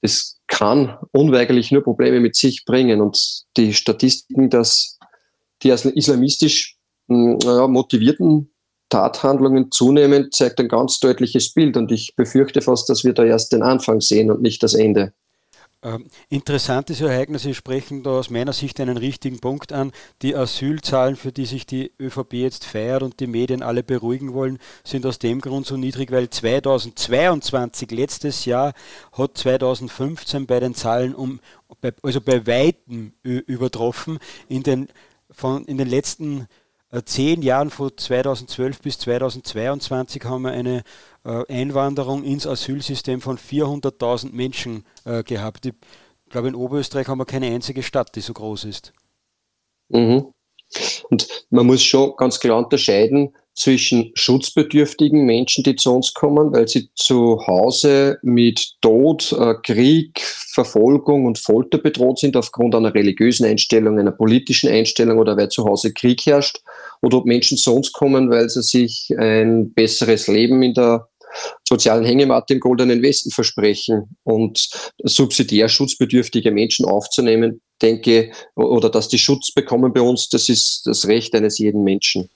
das kann unweigerlich nur Probleme mit sich bringen. Und die Statistiken, dass die islamistisch hm, ja, motivierten Tathandlungen zunehmen, zeigt ein ganz deutliches Bild. Und ich befürchte fast, dass wir da erst den Anfang sehen und nicht das Ende. Ähm, interessantes Ereignis, Sie sprechen da aus meiner Sicht einen richtigen Punkt an. Die Asylzahlen, für die sich die ÖVP jetzt feiert und die Medien alle beruhigen wollen, sind aus dem Grund so niedrig, weil 2022, letztes Jahr, hat 2015 bei den Zahlen um, also bei Weitem übertroffen. In den, von, in den letzten äh, zehn Jahren von 2012 bis 2022 haben wir eine äh, Einwanderung ins Asylsystem von 400.000 Menschen äh, gehabt. Ich glaube, in Oberösterreich haben wir keine einzige Stadt, die so groß ist. Mhm. Und man muss schon ganz klar unterscheiden zwischen schutzbedürftigen Menschen, die zu uns kommen, weil sie zu Hause mit Tod, äh, Krieg, Verfolgung und Folter bedroht sind aufgrund einer religiösen Einstellung, einer politischen Einstellung oder weil zu Hause Krieg herrscht, oder ob Menschen zu uns kommen, weil sie sich ein besseres Leben in der sozialen Hängematte im goldenen Westen versprechen und subsidiär schutzbedürftige Menschen aufzunehmen, denke, oder dass die Schutz bekommen bei uns, das ist das Recht eines jeden Menschen.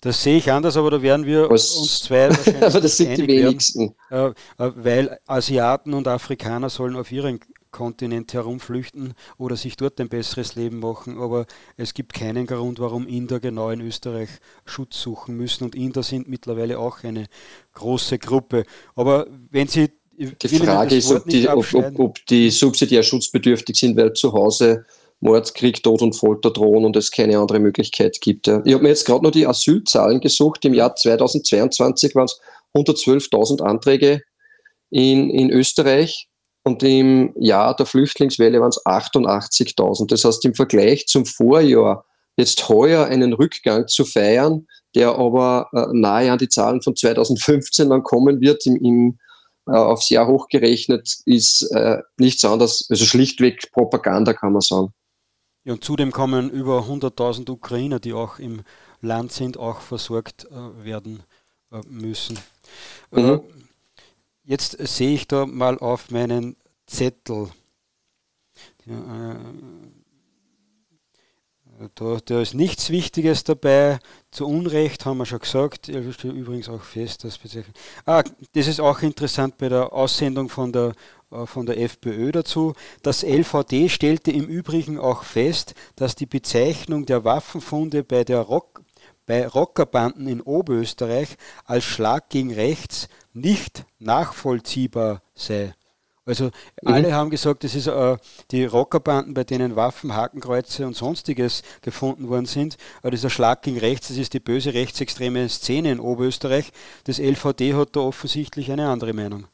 Das sehe ich anders, aber da werden wir Was? uns zwei wahrscheinlich aber das sind die wenigsten. Werden, äh, äh, weil Asiaten und Afrikaner sollen auf ihren Kontinent herumflüchten oder sich dort ein besseres Leben machen, aber es gibt keinen Grund, warum Inder genau in Österreich Schutz suchen müssen und Inder sind mittlerweile auch eine große Gruppe. Aber wenn Sie die Frage ist, ob die, ob, ob, ob die subsidiär schutzbedürftig sind, weil zu Hause Mord, Krieg, Tod und Folter drohen und es keine andere Möglichkeit gibt. Ja. Ich habe mir jetzt gerade noch die Asylzahlen gesucht. Im Jahr 2022 waren es 112.000 Anträge in, in Österreich und im Jahr der Flüchtlingswelle waren es 88.000. Das heißt, im Vergleich zum Vorjahr jetzt heuer einen Rückgang zu feiern, der aber äh, nahe an die Zahlen von 2015 dann kommen wird, im, im äh, aufs Jahr hochgerechnet, ist äh, nichts anderes, also schlichtweg Propaganda, kann man sagen. Ja, und zudem kommen über 100.000 Ukrainer, die auch im Land sind, auch versorgt äh, werden äh, müssen. Äh, mhm. Jetzt sehe ich da mal auf meinen Zettel. Ja, da, da, ist nichts Wichtiges dabei. Zu Unrecht haben wir schon gesagt. Ich stelle übrigens auch fest, dass Ah, das ist auch interessant bei der Aussendung von der, äh, von der FPÖ dazu. Das LVD stellte im Übrigen auch fest, dass die Bezeichnung der Waffenfunde bei der Rock, bei Rockerbanden in Oberösterreich als Schlag gegen rechts nicht nachvollziehbar sei. Also mhm. alle haben gesagt, das ist äh, die Rockerbanden, bei denen Waffen, Hakenkreuze und sonstiges gefunden worden sind. Aber dieser Schlag gegen rechts, das ist die böse rechtsextreme Szene in Oberösterreich. Das LVD hat da offensichtlich eine andere Meinung.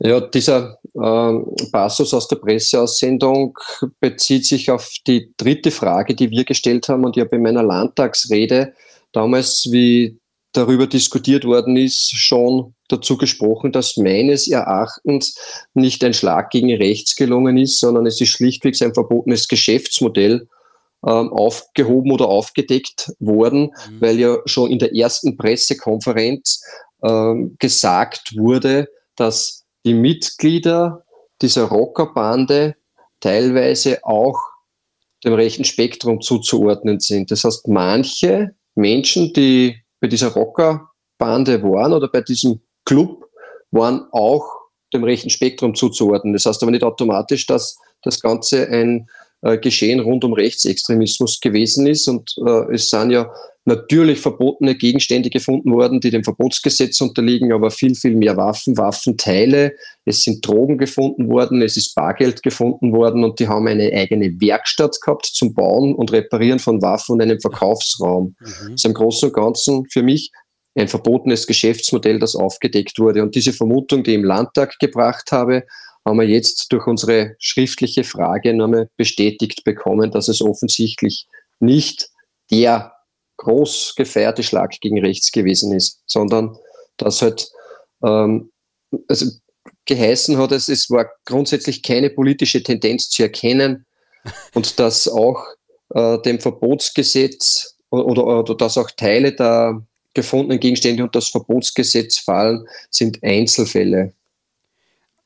Ja, dieser äh, Passus aus der Presseaussendung bezieht sich auf die dritte Frage, die wir gestellt haben und ich habe in meiner Landtagsrede damals, wie darüber diskutiert worden ist, schon dazu gesprochen, dass meines Erachtens nicht ein Schlag gegen rechts gelungen ist, sondern es ist schlichtweg ein verbotenes Geschäftsmodell ähm, aufgehoben oder aufgedeckt worden, mhm. weil ja schon in der ersten Pressekonferenz ähm, gesagt wurde, dass die Mitglieder dieser Rockerbande teilweise auch dem rechten Spektrum zuzuordnen sind. Das heißt, manche Menschen, die bei dieser Rockerbande waren oder bei diesem Club, waren auch dem rechten Spektrum zuzuordnen. Das heißt aber nicht automatisch, dass das Ganze ein äh, Geschehen rund um Rechtsextremismus gewesen ist. Und äh, es sind ja natürlich verbotene Gegenstände gefunden worden, die dem Verbotsgesetz unterliegen, aber viel, viel mehr Waffen, Waffenteile. Es sind Drogen gefunden worden, es ist Bargeld gefunden worden und die haben eine eigene Werkstatt gehabt zum Bauen und Reparieren von Waffen und einen Verkaufsraum. Mhm. Das ist im Großen und Ganzen für mich ein verbotenes Geschäftsmodell, das aufgedeckt wurde. Und diese Vermutung, die ich im Landtag gebracht habe, haben wir jetzt durch unsere schriftliche Frage nochmal bestätigt bekommen, dass es offensichtlich nicht der groß gefeierte Schlag gegen rechts gewesen ist, sondern dass halt ähm, also geheißen hat, es, es war grundsätzlich keine politische Tendenz zu erkennen und dass auch äh, dem Verbotsgesetz oder, oder dass auch Teile der gefundenen Gegenstände unter das Verbotsgesetz fallen, sind Einzelfälle.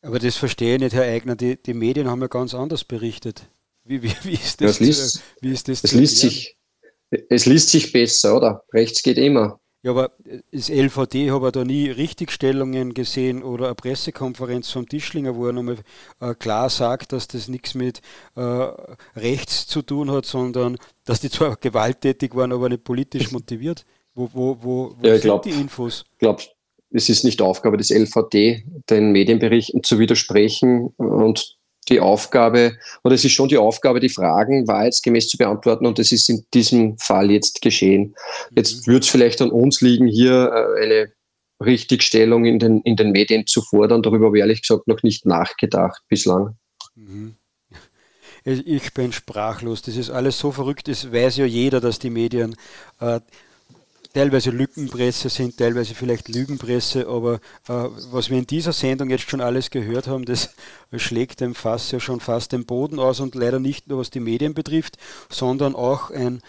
Aber das verstehe ich nicht, Herr Eigner. Die, die Medien haben ja ganz anders berichtet. Wie, wie, wie ist das? Ja, liest, zu, wie ist das es, liest sich, es liest sich besser, oder? Rechts geht immer. Ja, aber das LVD habe ich da nie Richtigstellungen gesehen oder eine Pressekonferenz vom Tischlinger, wo er nochmal äh, klar sagt, dass das nichts mit äh, rechts zu tun hat, sondern dass die zwar gewalttätig waren, aber nicht politisch motiviert. Wo, wo, wo, wo ja, sind glaub, die Infos? Ich glaube, es ist nicht Aufgabe des LVD, den Medienberichten zu widersprechen und die Aufgabe, oder es ist schon die Aufgabe, die Fragen wahrheitsgemäß zu beantworten und das ist in diesem Fall jetzt geschehen. Jetzt mhm. würde es vielleicht an uns liegen, hier äh, eine Richtigstellung in den, in den Medien zu fordern. Darüber habe ich ehrlich gesagt noch nicht nachgedacht bislang. Mhm. Ich bin sprachlos. Das ist alles so verrückt. Das weiß ja jeder, dass die Medien äh, teilweise Lückenpresse sind, teilweise vielleicht Lügenpresse, aber äh, was wir in dieser Sendung jetzt schon alles gehört haben, das schlägt dem Fass ja schon fast den Boden aus und leider nicht nur was die Medien betrifft, sondern auch ein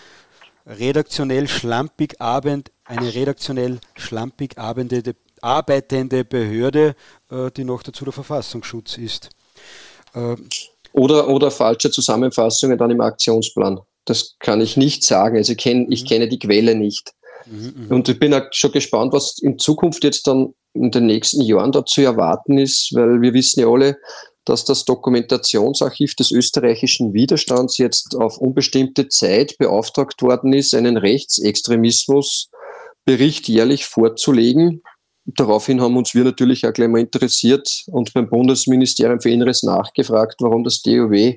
redaktionell schlampig Abend, eine redaktionell schlampig arbeitende, Behörde, äh, die noch dazu der Verfassungsschutz ist. Ähm, oder, oder falsche Zusammenfassungen dann im Aktionsplan. Das kann ich nicht sagen. Also ich, kenn, ich mhm. kenne die Quelle nicht. Mhm, mhm, und ich bin auch schon gespannt, was in Zukunft jetzt dann in den nächsten Jahren dazu erwarten ist, weil wir wissen ja alle, dass das Dokumentationsarchiv des österreichischen Widerstands jetzt auf unbestimmte Zeit beauftragt worden ist, einen Rechtsextremismusbericht jährlich vorzulegen. Daraufhin haben uns wir natürlich auch gleich mal interessiert und beim Bundesministerium für Inneres nachgefragt, warum das DOW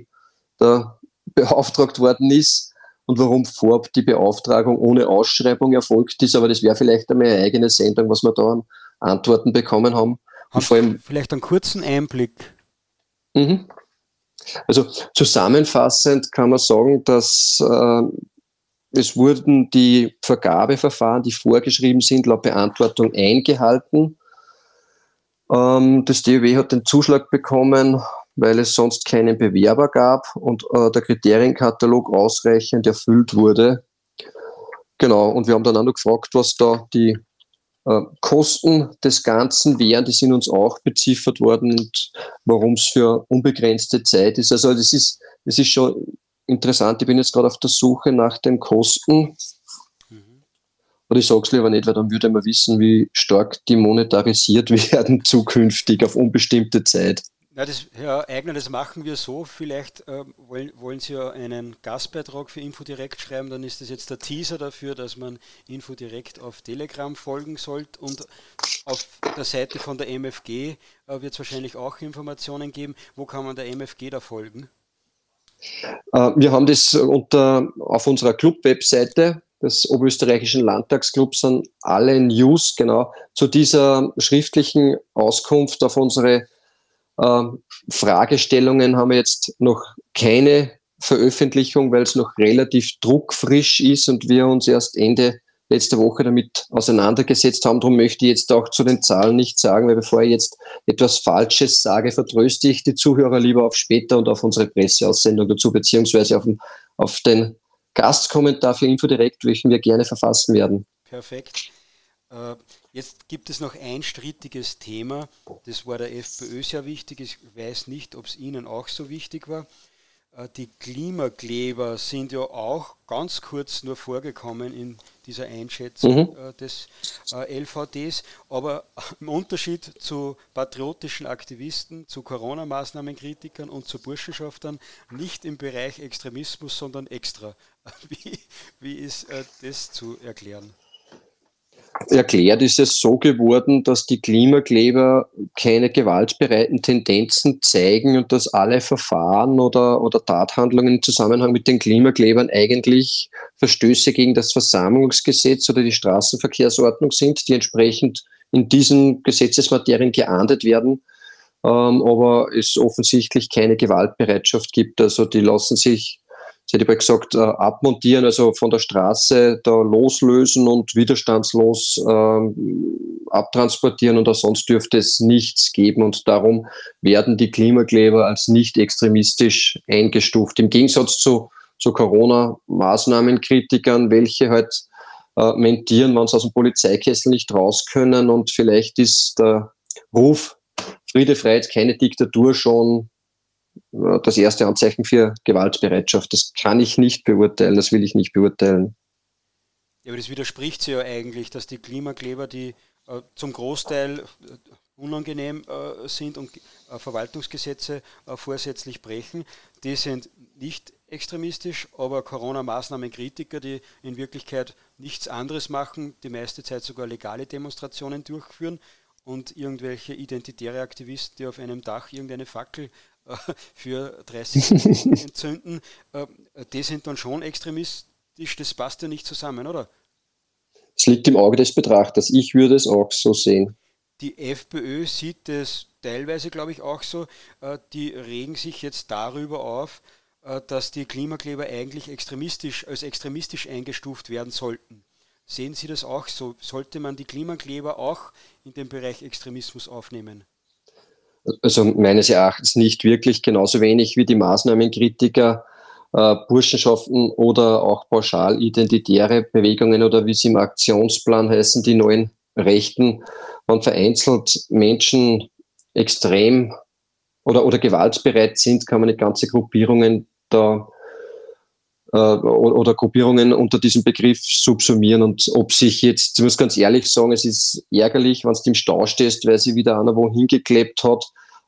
da beauftragt worden ist und warum vorab die Beauftragung ohne Ausschreibung erfolgt ist. Aber das wäre vielleicht einmal eine eigene Sendung, was wir da an Antworten bekommen haben. Und vor allem, vielleicht einen kurzen Einblick Mhm. Also zusammenfassend kann man sagen, dass äh, es wurden die Vergabeverfahren, die vorgeschrieben sind, laut Beantwortung eingehalten. Ähm, das DOW hat den Zuschlag bekommen, weil es sonst keinen Bewerber gab und äh, der Kriterienkatalog ausreichend erfüllt wurde. Genau, und wir haben dann auch noch gefragt, was da die äh, Kosten des Ganzen wären, die sind uns auch beziffert worden und warum es für unbegrenzte Zeit ist. Also das ist, das ist schon interessant. Ich bin jetzt gerade auf der Suche nach den Kosten. Mhm. Aber ich sage es lieber nicht, weil dann würde man wissen, wie stark die monetarisiert werden zukünftig auf unbestimmte Zeit. Ja, das, Herr Eigner, das machen wir so. Vielleicht äh, wollen, wollen Sie ja einen Gastbeitrag für Infodirekt schreiben, dann ist das jetzt der Teaser dafür, dass man Infodirekt auf Telegram folgen sollte. Und auf der Seite von der MFG äh, wird es wahrscheinlich auch Informationen geben. Wo kann man der MFG da folgen? Äh, wir haben das unter, auf unserer Club-Webseite des Oberösterreichischen Landtagsclubs sind alle News genau zu dieser schriftlichen Auskunft auf unsere ähm, Fragestellungen haben wir jetzt noch keine Veröffentlichung, weil es noch relativ druckfrisch ist und wir uns erst Ende letzter Woche damit auseinandergesetzt haben. Darum möchte ich jetzt auch zu den Zahlen nicht sagen, weil bevor ich jetzt etwas Falsches sage, vertröste ich die Zuhörer lieber auf später und auf unsere Presseaussendung dazu, beziehungsweise auf den, auf den Gastkommentar für Infodirekt, welchen wir gerne verfassen werden. Perfekt. Äh, Jetzt gibt es noch ein strittiges Thema, das war der FPÖ sehr wichtig. Ich weiß nicht, ob es Ihnen auch so wichtig war. Äh, die Klimakleber sind ja auch ganz kurz nur vorgekommen in dieser Einschätzung mhm. Äh, des äh, LVDs, aber im Unterschied zu patriotischen Aktivisten, zu Corona-Maßnahmenkritikern und zu Burschenschaftern nicht im Bereich Extremismus, sondern extra. Wie, wie ist das zu erklären? Erklärt ist es so geworden, dass die Klimakleber keine gewaltbereiten Tendenzen zeigen und dass alle Verfahren oder, oder Tathandlungen im Zusammenhang mit den Klimaklebern eigentlich Verstöße gegen das Versammlungsgesetz oder die Straßenverkehrsordnung sind, die entsprechend in diesen Gesetzesmaterien geahndet werden, ähm, aber es offensichtlich keine Gewaltbereitschaft gibt. Also die lassen sich Hätte gesagt, äh, abmontieren, also von der Straße da loslösen und widerstandslos äh, abtransportieren und auch sonst dürfte es nichts geben und darum werden die Klimakleber als nicht extremistisch eingestuft. Im Gegensatz zu, zu Corona-Maßnahmenkritikern, welche halt äh, mentieren, wenn sie aus dem Polizeikessel nicht raus können und vielleicht ist der Ruf Friede, Freiheit, keine Diktatur schon das erste Anzeichen für Gewaltbereitschaft. Das kann ich nicht beurteilen, das will ich nicht beurteilen. Ja, aber das widerspricht sich ja eigentlich, dass die Klimakleber, die äh, zum Großteil äh, unangenehm äh, sind und äh, Verwaltungsgesetze äh, vorsätzlich brechen, die sind nicht extremistisch, aber Corona-Maßnahmen-Kritiker, die in Wirklichkeit nichts anderes machen, die meiste Zeit sogar legale Demonstrationen durchführen und irgendwelche identitäre Aktivisten, die auf einem Dach irgendeine Fackel für 30 Sekunden entzünden, äh, die sind dann schon extremistisch, das passt ja nicht zusammen, oder? Es liegt im Auge des Betrachters. Ich würde es auch so sehen. Die FPÖ sieht es teilweise, glaube ich, auch so. Äh, die regen sich jetzt darüber auf, äh, dass die Klimakleber eigentlich extremistisch, als extremistisch eingestuft werden sollten. Sehen Sie das auch so? Sollte man die Klimakleber auch in den Bereich Extremismus aufnehmen? Also meines Erachtens nicht wirklich, genauso wenig wie die Maßnahmenkritiker, äh, Burschenschaften oder auch pauschal identitäre Bewegungen oder wie sie im Aktionsplan heißen, die neuen Rechten, wenn vereinzelt Menschen extrem oder, oder gewaltbereit sind, kann man nicht ganze Gruppierungen da oder Gruppierungen unter diesem Begriff subsumieren. Und ob sich jetzt, ich muss ganz ehrlich sagen, es ist ärgerlich, wenn du im Stau stehst, weil sie wieder einer wo hingeklebt hat.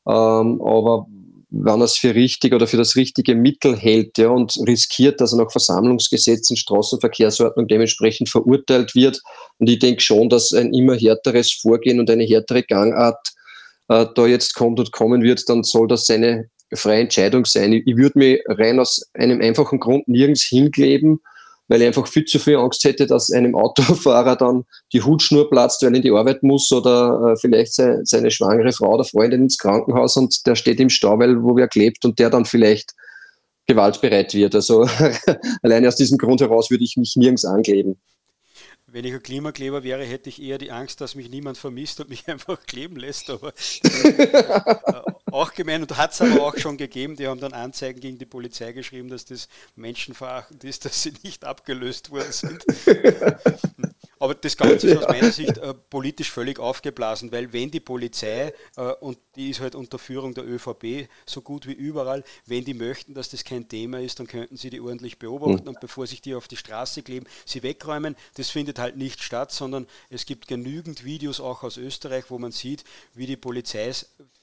Ähm, aber wenn er es für richtig oder für das richtige Mittel hält ja, und riskiert, dass er nach Versammlungsgesetzen, Straßenverkehrsordnung dementsprechend verurteilt wird. Und ich denke schon, dass ein immer härteres Vorgehen und eine härtere Gangart äh, da jetzt kommt und kommen wird, dann soll das seine freie Entscheidung sein. Ich, würde mich rein aus einem einfachen Grund nirgends hinkleben, weil ich einfach viel zu viel Angst hätte, dass einem Autofahrer dann die Hutschnur platzt, weil er in die Arbeit muss oder äh, vielleicht seine, seine schwangere Frau oder Freundin ins Krankenhaus und der steht im Stau, weil wo wer klebt und der dann vielleicht gewaltbereit wird. Also alleine aus diesem Grund heraus würde ich mich nirgends ankleben. Wenn ich ein Klimakleber wäre, hätte ich eher die Angst, dass mich niemand vermisst und mich einfach kleben lässt. Aber auch gemein und hat es aber auch schon gegeben. Die haben dann Anzeigen gegen die Polizei geschrieben, dass das menschenverachtend ist, dass sie nicht abgelöst worden sind. Aber das Ganze ist aus meiner Sicht äh, politisch völlig aufgeblasen, weil wenn die Polizei, äh, und die ist halt unter Führung der ÖVP so gut wie überall, wenn die möchten, dass das kein Thema ist, dann könnten sie die ordentlich beobachten mhm. und bevor sich die auf die Straße kleben, sie wegräumen. Das findet halt nicht statt, sondern es gibt genügend Videos auch aus Österreich, wo man sieht, wie die Polizei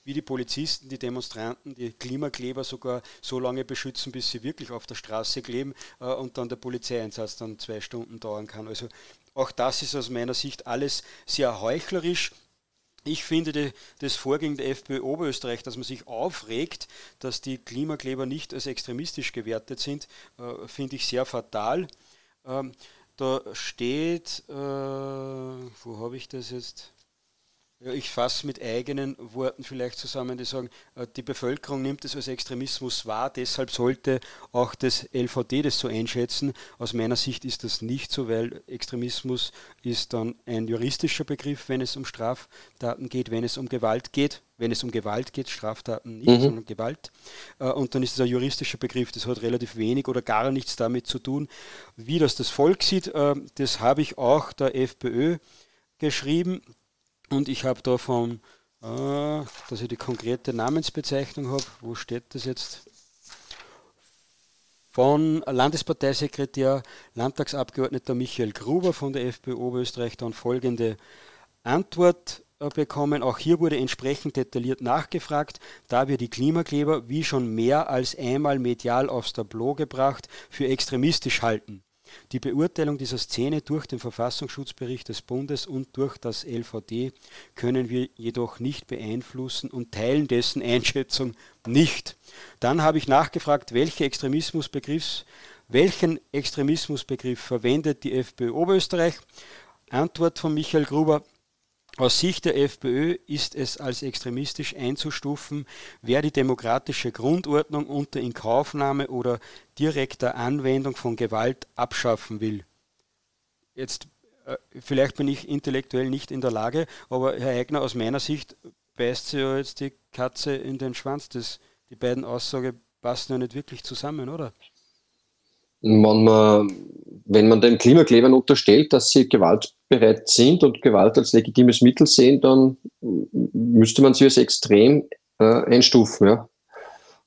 wie die Polizisten, die Demonstranten, die Klimakleber sogar so lange beschützen, bis sie wirklich auf der Straße kleben äh, und dann der Polizeieinsatz dann zwei Stunden dauern kann. Also auch das ist aus meiner Sicht alles sehr heuchlerisch. Ich finde das Vorgehen der FPÖ Oberösterreich, dass man sich aufregt, dass die Klimakleber nicht als extremistisch gewertet sind, äh, finde ich sehr fatal. Ähm, da steht, äh, wo habe ich das jetzt? Ja, ich fasse mit eigenen Worten vielleicht zusammen, die sagen, äh, die Bevölkerung nimmt es als Extremismus wahr, deshalb sollte auch das LVD das so einschätzen. Aus meiner Sicht ist das nicht so, weil Extremismus ist dann ein juristischer Begriff, wenn es um Straftaten geht, wenn es um Gewalt geht. Wenn es um Gewalt geht, Straftaten nicht, mhm. sondern Gewalt. Äh, und dann ist es ein juristischer Begriff, das hat relativ wenig oder gar nichts damit zu tun. Wie das das Volk sieht, äh, das habe ich auch der FPÖ geschrieben und ich habe da von, äh, dass ich die konkrete Namensbezeichnung habe, wo steht das jetzt? Von Landesparteisekretär, Landtagsabgeordneter Michael Gruber von der FPÖ Oberösterreich dann folgende Antwort äh, bekommen. Auch hier wurde entsprechend detailliert nachgefragt, da wir die Klimakleber wie schon mehr als einmal medial aufs Tableau gebracht für extremistisch halten. Die Beurteilung dieser Szene durch den Verfassungsschutzbericht des Bundes und durch das LVD können wir jedoch nicht beeinflussen und teilen dessen Einschätzung nicht. Dann habe ich nachgefragt, welche Extremismusbegriffs, welchen Extremismusbegriff verwendet die FPÖ Oberösterreich? Antwort von Michael Gruber, aus Sicht der FPÖ ist es als extremistisch einzustufen, wer die demokratische Grundordnung unter Inkaufnahme oder direkter Anwendung von Gewalt abschaffen will. Jetzt, äh, vielleicht bin ich intellektuell nicht in der Lage, aber Herr Eigner, aus meiner Sicht beißt sie ja jetzt die Katze in den Schwanz. Das, die beiden Aussagen passen ja nicht wirklich zusammen, oder? wenn man, wenn man den Klimaklebern unterstellt, dass sie gewaltbereit sind und Gewalt als legitimes Mittel sehen, dann müsste man sie als extrem äh, einstufen. Ja.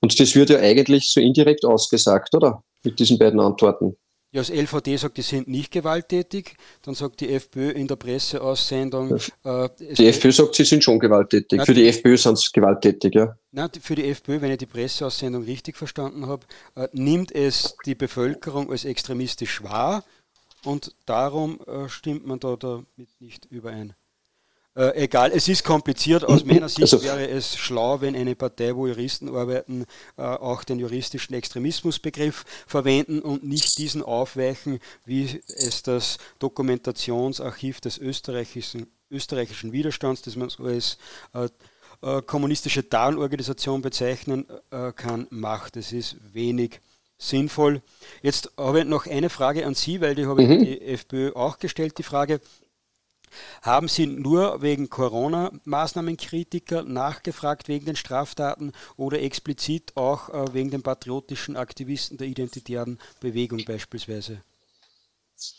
Und das wird ja eigentlich so indirekt ausgesagt, oder? Mit diesen beiden Antworten. Ja, das LVD sagt, die sind nicht gewalttätig. Dann sagt die FPÖ in der Presseaussendung. Äh, die FPÖ sagt, sie sind schon gewalttätig. Nein, für die, FPÖ sind sie gewalttätig, ja. Nein, für die FPÖ, wenn ich die Presseaussendung richtig verstanden habe, äh, nimmt es die Bevölkerung als extremistisch wahr und darum äh, stimmt man da damit nicht überein. Äh, egal, es ist kompliziert. Aus meiner Sicht also, wäre es schlau, wenn eine Partei, wo Juristen arbeiten, äh, auch den juristischen Extremismusbegriff verwenden und nicht diesen aufweichen, wie es das Dokumentationsarchiv des österreichischen, österreichischen Widerstands, das man so als äh, äh kommunistische Tarnorganisation bezeichnen äh, kann, macht. Es ist wenig sinnvoll. Jetzt habe ich noch eine Frage an Sie, weil die habe mhm. ich die FPÖ auch gestellt, die Frage. Haben Sie nur wegen Corona-Maßnahmenkritiker nachgefragt wegen den Straftaten oder explizit auch äh, wegen den patriotischen Aktivisten der identitären Bewegung beispielsweise?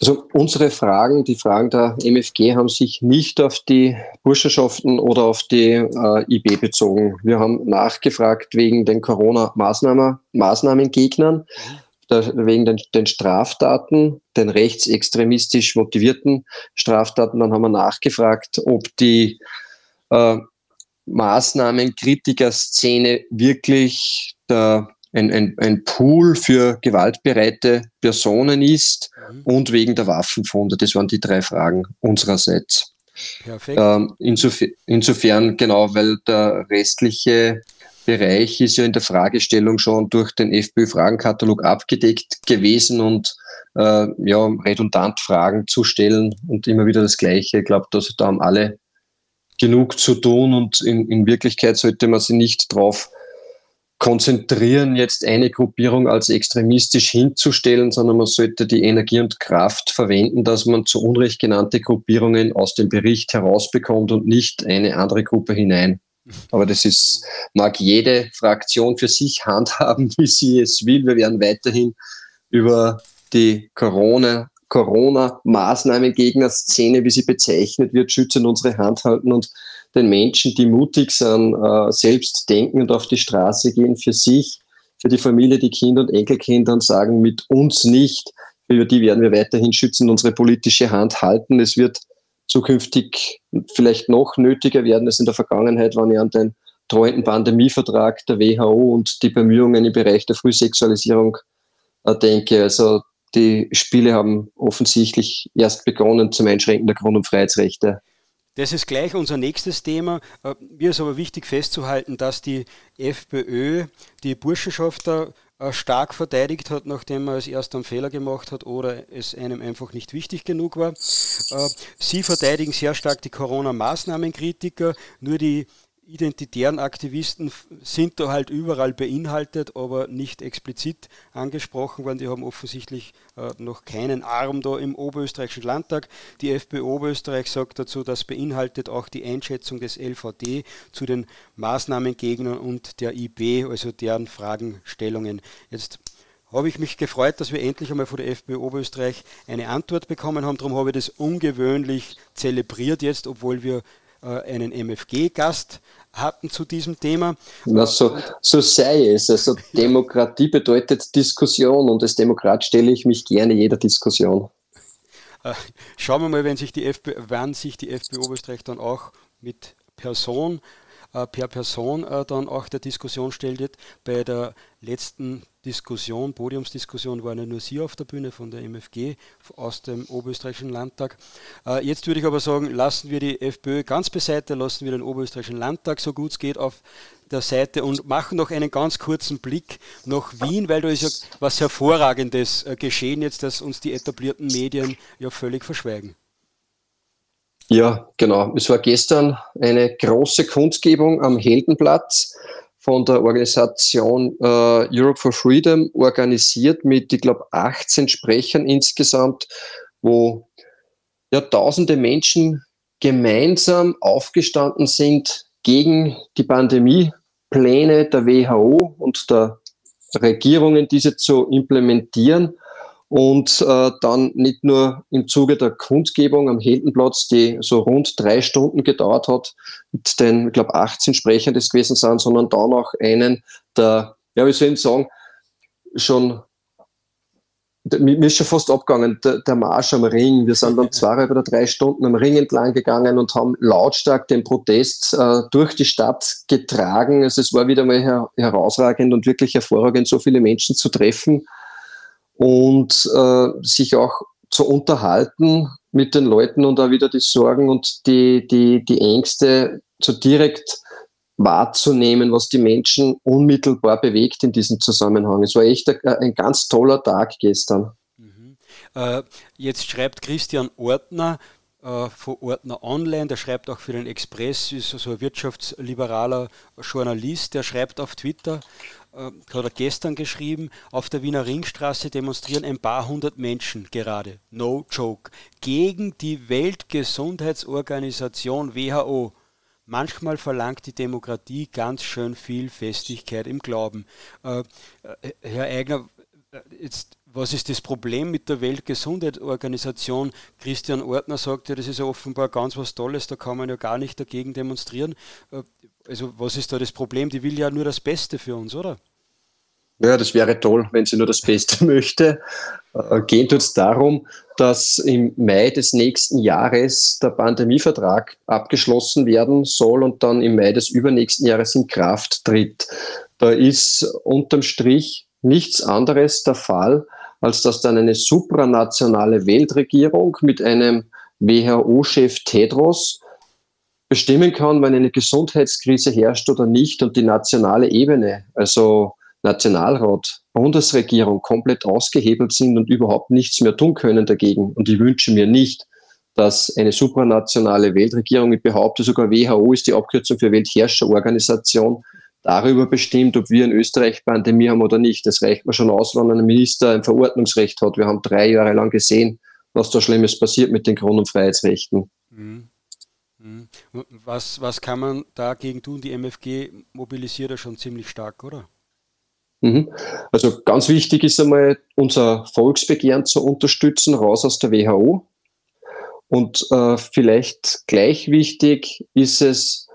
Also unsere Fragen, die Fragen der MFG haben sich nicht auf die Burschenschaften oder auf die äh, IB bezogen. Wir haben nachgefragt wegen den Corona-Maßnahmengegnern, wegen den, den, Straftaten, den rechtsextremistisch motivierten Straftaten. Dann haben wir nachgefragt, ob die äh, Maßnahmenkritiker-Szene wirklich der ein, ein, ein Pool für gewaltbereite Personen ist mhm. und wegen der Waffenfunde. Das waren die drei Fragen unsererseits. Perfekt. Ähm, insofern, insofern, genau, weil der restliche Bereich ist ja in der Fragestellung schon durch den FPÖ-Fragenkatalog abgedeckt gewesen und äh, ja, redundant Fragen zu stellen und immer wieder das Gleiche. Ich glaube, dass da haben alle genug zu tun und in, in Wirklichkeit sollte man sich nicht drauf konzentrieren, jetzt eine Gruppierung als extremistisch hinzustellen, sondern man sollte die Energie und Kraft verwenden, dass man zu Unrecht genannte Gruppierungen aus dem Bericht herausbekommt und nicht eine andere Gruppe hinein. Aber das ist, mag jede Fraktion für sich handhaben, wie sie es will. Wir werden weiterhin über die Corona, Corona-Maßnahmengegner-Szene, wie sie bezeichnet wird, schützen unsere Hand halten und den Menschen, die mutig sind, äh, selbst denken und auf die Straße gehen für sich, für die Familie, die Kinder und Enkelkinder und sagen, mit uns nicht, über die werden wir weiterhin schützen, unsere politische Hand halten. Es wird zukünftig vielleicht noch nötiger werden als in der Vergangenheit, wenn ich an den drohenden Pandemievertrag der WHO und die Bemühungen im Bereich der Frühsexualisierung äh, denke. Also die Spiele haben offensichtlich erst begonnen zum Einschränken der Grund- und Freiheitsrechte. Das ist gleich unser nächstes Thema. Äh, mir ist aber wichtig festzuhalten, dass die FPÖ die Burschenschafter äh, stark verteidigt hat, nachdem er als erster einen Fehler gemacht hat oder es einem einfach nicht wichtig genug war. Äh, sie verteidigen sehr stark die Corona-Maßnahmenkritiker, nur die identitären Aktivisten sind da halt überall beinhaltet, aber nicht explizit angesprochen worden. Die haben offensichtlich äh, noch keinen Arm da im Oberösterreichischen Landtag. Die FPÖ Oberösterreich sagt dazu, das beinhaltet auch die Einschätzung des LVD zu den Maßnahmengegnern und der IB, also deren Fragestellungen. Jetzt habe ich mich gefreut, dass wir endlich einmal von der FPÖ Oberösterreich eine Antwort bekommen haben. Darum habe ich das ungewöhnlich zelebriert jetzt, obwohl wir äh, einen MFG-Gast hatten zu diesem Thema. Na, so, so sei es. Also Demokratie bedeutet Diskussion und als Demokrat stelle ich mich gerne jeder Diskussion. Äh, schauen wir mal, wenn sich die FPÖ, wann sich die FPÖ Oberösterreich dann auch mit Person äh, per Person äh, dann auch der Diskussion stellt. Bei der letzten Diskussion, Podiumsdiskussion, waren ja nur Sie auf der Bühne von der MFG aus dem Oberösterreichischen Landtag. Äh, jetzt würde ich aber sagen, lassen wir die FPÖ ganz beiseite, lassen wir den Oberösterreichischen Landtag so gut es geht auf der Seite und machen noch einen ganz kurzen Blick nach Wien, weil da ist ja was Hervorragendes geschehen jetzt, das uns die etablierten Medien ja völlig verschweigen. Ja, genau. Es war gestern eine große Kundgebung am Heldenplatz von der Organisation äh, Europe for Freedom organisiert mit, ich glaube, 18 Sprechern insgesamt, wo ja tausende Menschen gemeinsam aufgestanden sind gegen die Pandemiepläne der WHO und der Regierungen, diese zu implementieren und äh, dann nicht nur im Zuge der Kundgebung am Heldenplatz, die so rund drei Stunden gedauert hat, mit den, ich glaube, 18 Sprechern das gewesen sind, sondern dann auch einen der, ja, wie soll ich sagen, schon, mir ist schon fast abgegangen, der, der Marsch am Ring. Wir sind dann zweieinhalb oder drei Stunden am Ring entlang gegangen und haben lautstark den Protest äh, durch die Stadt getragen. Also es war wieder mal her herausragend und wirklich hervorragend, so viele Menschen zu treffen und äh, sich auch zu unterhalten mit den Leuten und auch wieder die Sorgen und die, die, die Ängste so direkt wahrzunehmen, was die Menschen unmittelbar bewegt in diesem Zusammenhang. Es war echt ein, ganz toller Tag gestern. Mhm. Äh, jetzt schreibt Christian Ortner, äh, von Ordner Online, der schreibt auch für den Express, ist so ein wirtschaftsliberaler Journalist, der schreibt auf Twitter, hat er gestern geschrieben, auf der Wiener Ringstraße demonstrieren ein paar hundert Menschen gerade, no joke, gegen die Weltgesundheitsorganisation WHO. Manchmal verlangt die Demokratie ganz schön viel Festigkeit im Glauben. Äh, äh Herr Eigner, äh, jetzt was ist das Problem mit der Weltgesundheitsorganisation? Christian Ortner sagt ja, das ist ja offenbar ganz was Tolles, da kann man ja gar nicht dagegen demonstrieren. Äh, also was ist da das Problem? Die will ja nur das Beste für uns, oder? Ja, das wäre toll, wenn sie nur das Beste möchte. Äh, Gehen tut es darum, dass im Mai des nächsten Jahres der Pandemievertrag abgeschlossen werden soll und dann im Mai des übernächsten Jahres in Kraft tritt. Da ist unterm Strich nichts anderes der Fall, als dass dann eine supranationale Weltregierung mit einem WHO-Chef Tedros bestimmen kann, wenn eine Gesundheitskrise herrscht oder nicht und die nationale Ebene, also Nationalrat, Bundesregierung komplett ausgehebelt sind und überhaupt nichts mehr tun können dagegen. Und ich wünsche mir nicht, dass eine supranationale Weltregierung, ich behaupte sogar WHO ist die Abkürzung für Weltherrscherorganisation, darüber bestimmt, ob wir in Österreich Pandemie haben oder nicht. Das reicht mir schon aus, wenn ein Minister ein Verordnungsrecht hat. Wir haben drei Jahre lang gesehen, was da Schlimmes passiert mit den Grund- und Freiheitsrechten. Mhm. mhm. Was, was kann man dagegen tun? Die MFG mobilisiert ja schon ziemlich stark, oder? Mhm. Also ganz wichtig ist einmal, unser Volksbegehren zu unterstützen, raus aus der WHO. Und äh, vielleicht gleich wichtig ist es,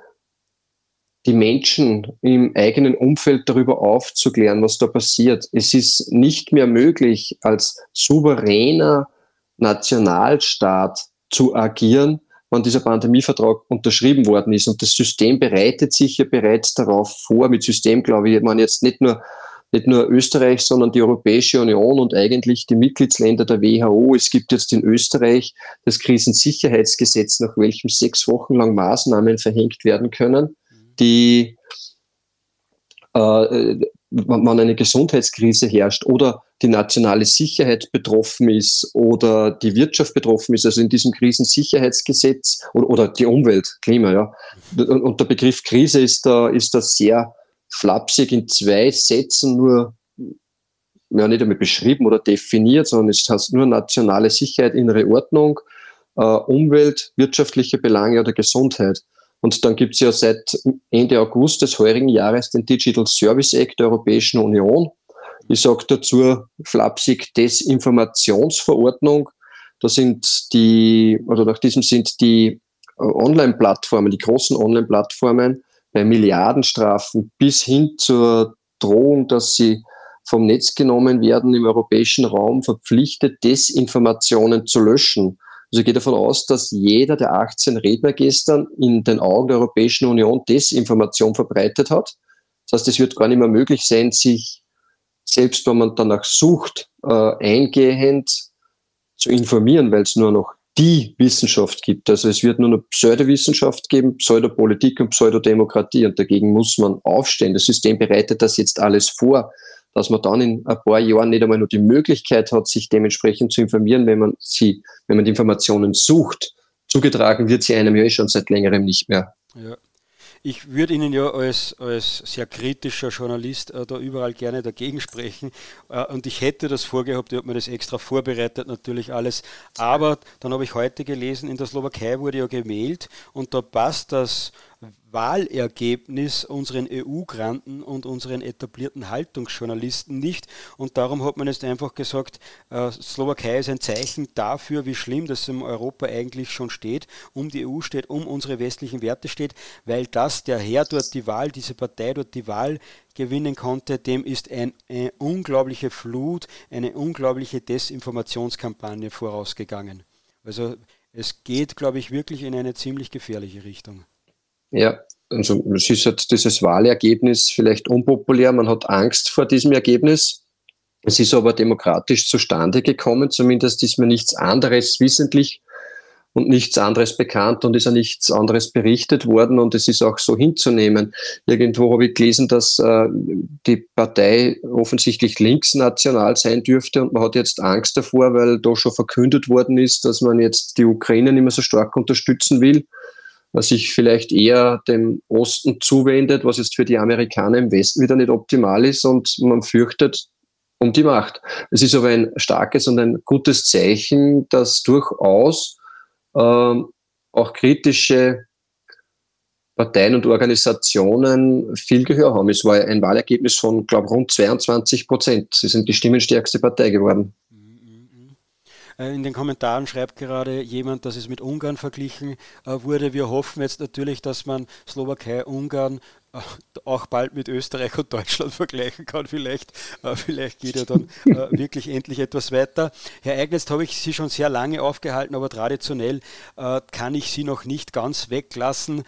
die Menschen im eigenen Umfeld darüber aufzuklären, was da passiert. Es ist nicht mehr möglich, als souveräner Nationalstaat zu agieren, wann dieser Pandemievertrag unterschrieben worden ist. Und das System bereitet sich ja bereits darauf vor. Mit System, glaube ich, man jetzt nicht nur nicht nur Österreich, sondern die Europäische Union und eigentlich die Mitgliedsländer der WHO. Es gibt jetzt in Österreich das Krisensicherheitsgesetz, nach welchem sechs Wochen lang Maßnahmen verhängt werden können, die, äh, wenn eine Gesundheitskrise herrscht oder die nationale Sicherheit betroffen ist oder die Wirtschaft betroffen ist, also in diesem Krisensicherheitsgesetz oder, oder die Umwelt, Klima, ja. Und der Begriff Krise ist da, ist da sehr flapsig in zwei Sätzen nur ja, nicht einmal beschrieben oder definiert, sondern es heißt nur nationale Sicherheit, innere Ordnung, äh, Umwelt, wirtschaftliche Belange oder Gesundheit. Und dann gibt es ja seit Ende August des heurigen Jahres den Digital Service Act der Europäischen Union. Ich sage dazu flapsig Desinformationsverordnung. Da sind die, oder nach diesem sind die äh, Online-Plattformen, die großen Online-Plattformen bei Milliardenstrafen bis hin zur Drohung, dass sie vom Netz genommen werden, im europäischen Raum verpflichtet, Desinformationen zu löschen. Also ich gehe davon aus, dass jeder der 18 Redner gestern in den Augen der Europäischen Union Desinformation verbreitet hat. Das heißt, es wird gar nicht mehr möglich sein, sich, selbst wenn man danach sucht, äh, eingehend zu informieren, weil es nur noch die Wissenschaft gibt. Also es wird nur noch Pseudowissenschaft geben, Pseudopolitik und Pseudodemokratie und dagegen muss man aufstehen. Das System bereitet das jetzt alles vor, dass man dann in ein paar Jahren nicht einmal nur die Möglichkeit hat, sich dementsprechend zu informieren, wenn man sie, wenn man die Informationen sucht. Zugetragen wird sie einem ja eh schon seit längerem nicht mehr. Ja. Ich würde Ihnen ja als, als sehr kritischer Journalist äh, da überall gerne dagegen sprechen. Äh, und ich hätte das vorgehabt, ich habe mir das extra vorbereitet, natürlich alles. Aber dann habe ich heute gelesen, in der Slowakei wurde ja gewählt und da passt das Wahlergebnis unseren EU-Granten und unseren etablierten Haltungsjournalisten nicht. Und darum hat man jetzt einfach gesagt, äh, Slowakei ist ein Zeichen dafür, wie schlimm das in Europa eigentlich schon steht, um die EU steht, um unsere westlichen Werte steht, weil das, der Herr dort die Wahl, diese Partei dort die Wahl gewinnen konnte, dem ist ein, eine unglaubliche Flut, eine unglaubliche Desinformationskampagne vorausgegangen. Also es geht, glaube ich, wirklich in eine ziemlich gefährliche Richtung. Ja, also es ist halt dieses Wahlergebnis vielleicht unpopulär, man hat Angst vor diesem Ergebnis. Es ist aber demokratisch zustande gekommen, zumindest ist mir nichts anderes wissentlich und nichts anderes bekannt und ist ja nichts anderes berichtet worden und es ist auch so hinzunehmen. Irgendwo habe ich gelesen, dass äh, die Partei offensichtlich linksnational sein dürfte und man hat jetzt Angst davor, weil da schon verkündet worden ist, dass man jetzt die Ukraine nicht mehr so stark unterstützen will sich vielleicht eher dem Osten zuwendet, was jetzt für die Amerikaner im Westen wieder nicht optimal ist und man fürchtet um die Macht. Es ist aber ein starkes und ein gutes Zeichen, dass durchaus äh, auch kritische Parteien und Organisationen viel Gehör haben. Es war ein Wahlergebnis von, glaube ich, rund 22 Prozent. Sie sind die stimmenstärkste Partei geworden. Äh, in den Kommentaren schreibt gerade jemand, dass es mit Ungarn verglichen äh, wurde. Wir hoffen jetzt natürlich, dass man Slowakei, Ungarn äh, auch bald mit Österreich und Deutschland vergleichen kann. Vielleicht, vielleicht geht ja dann wirklich endlich etwas weiter. Herr Eignest, habe ich Sie schon sehr lange aufgehalten, aber traditionell kann ich Sie noch nicht ganz weglassen,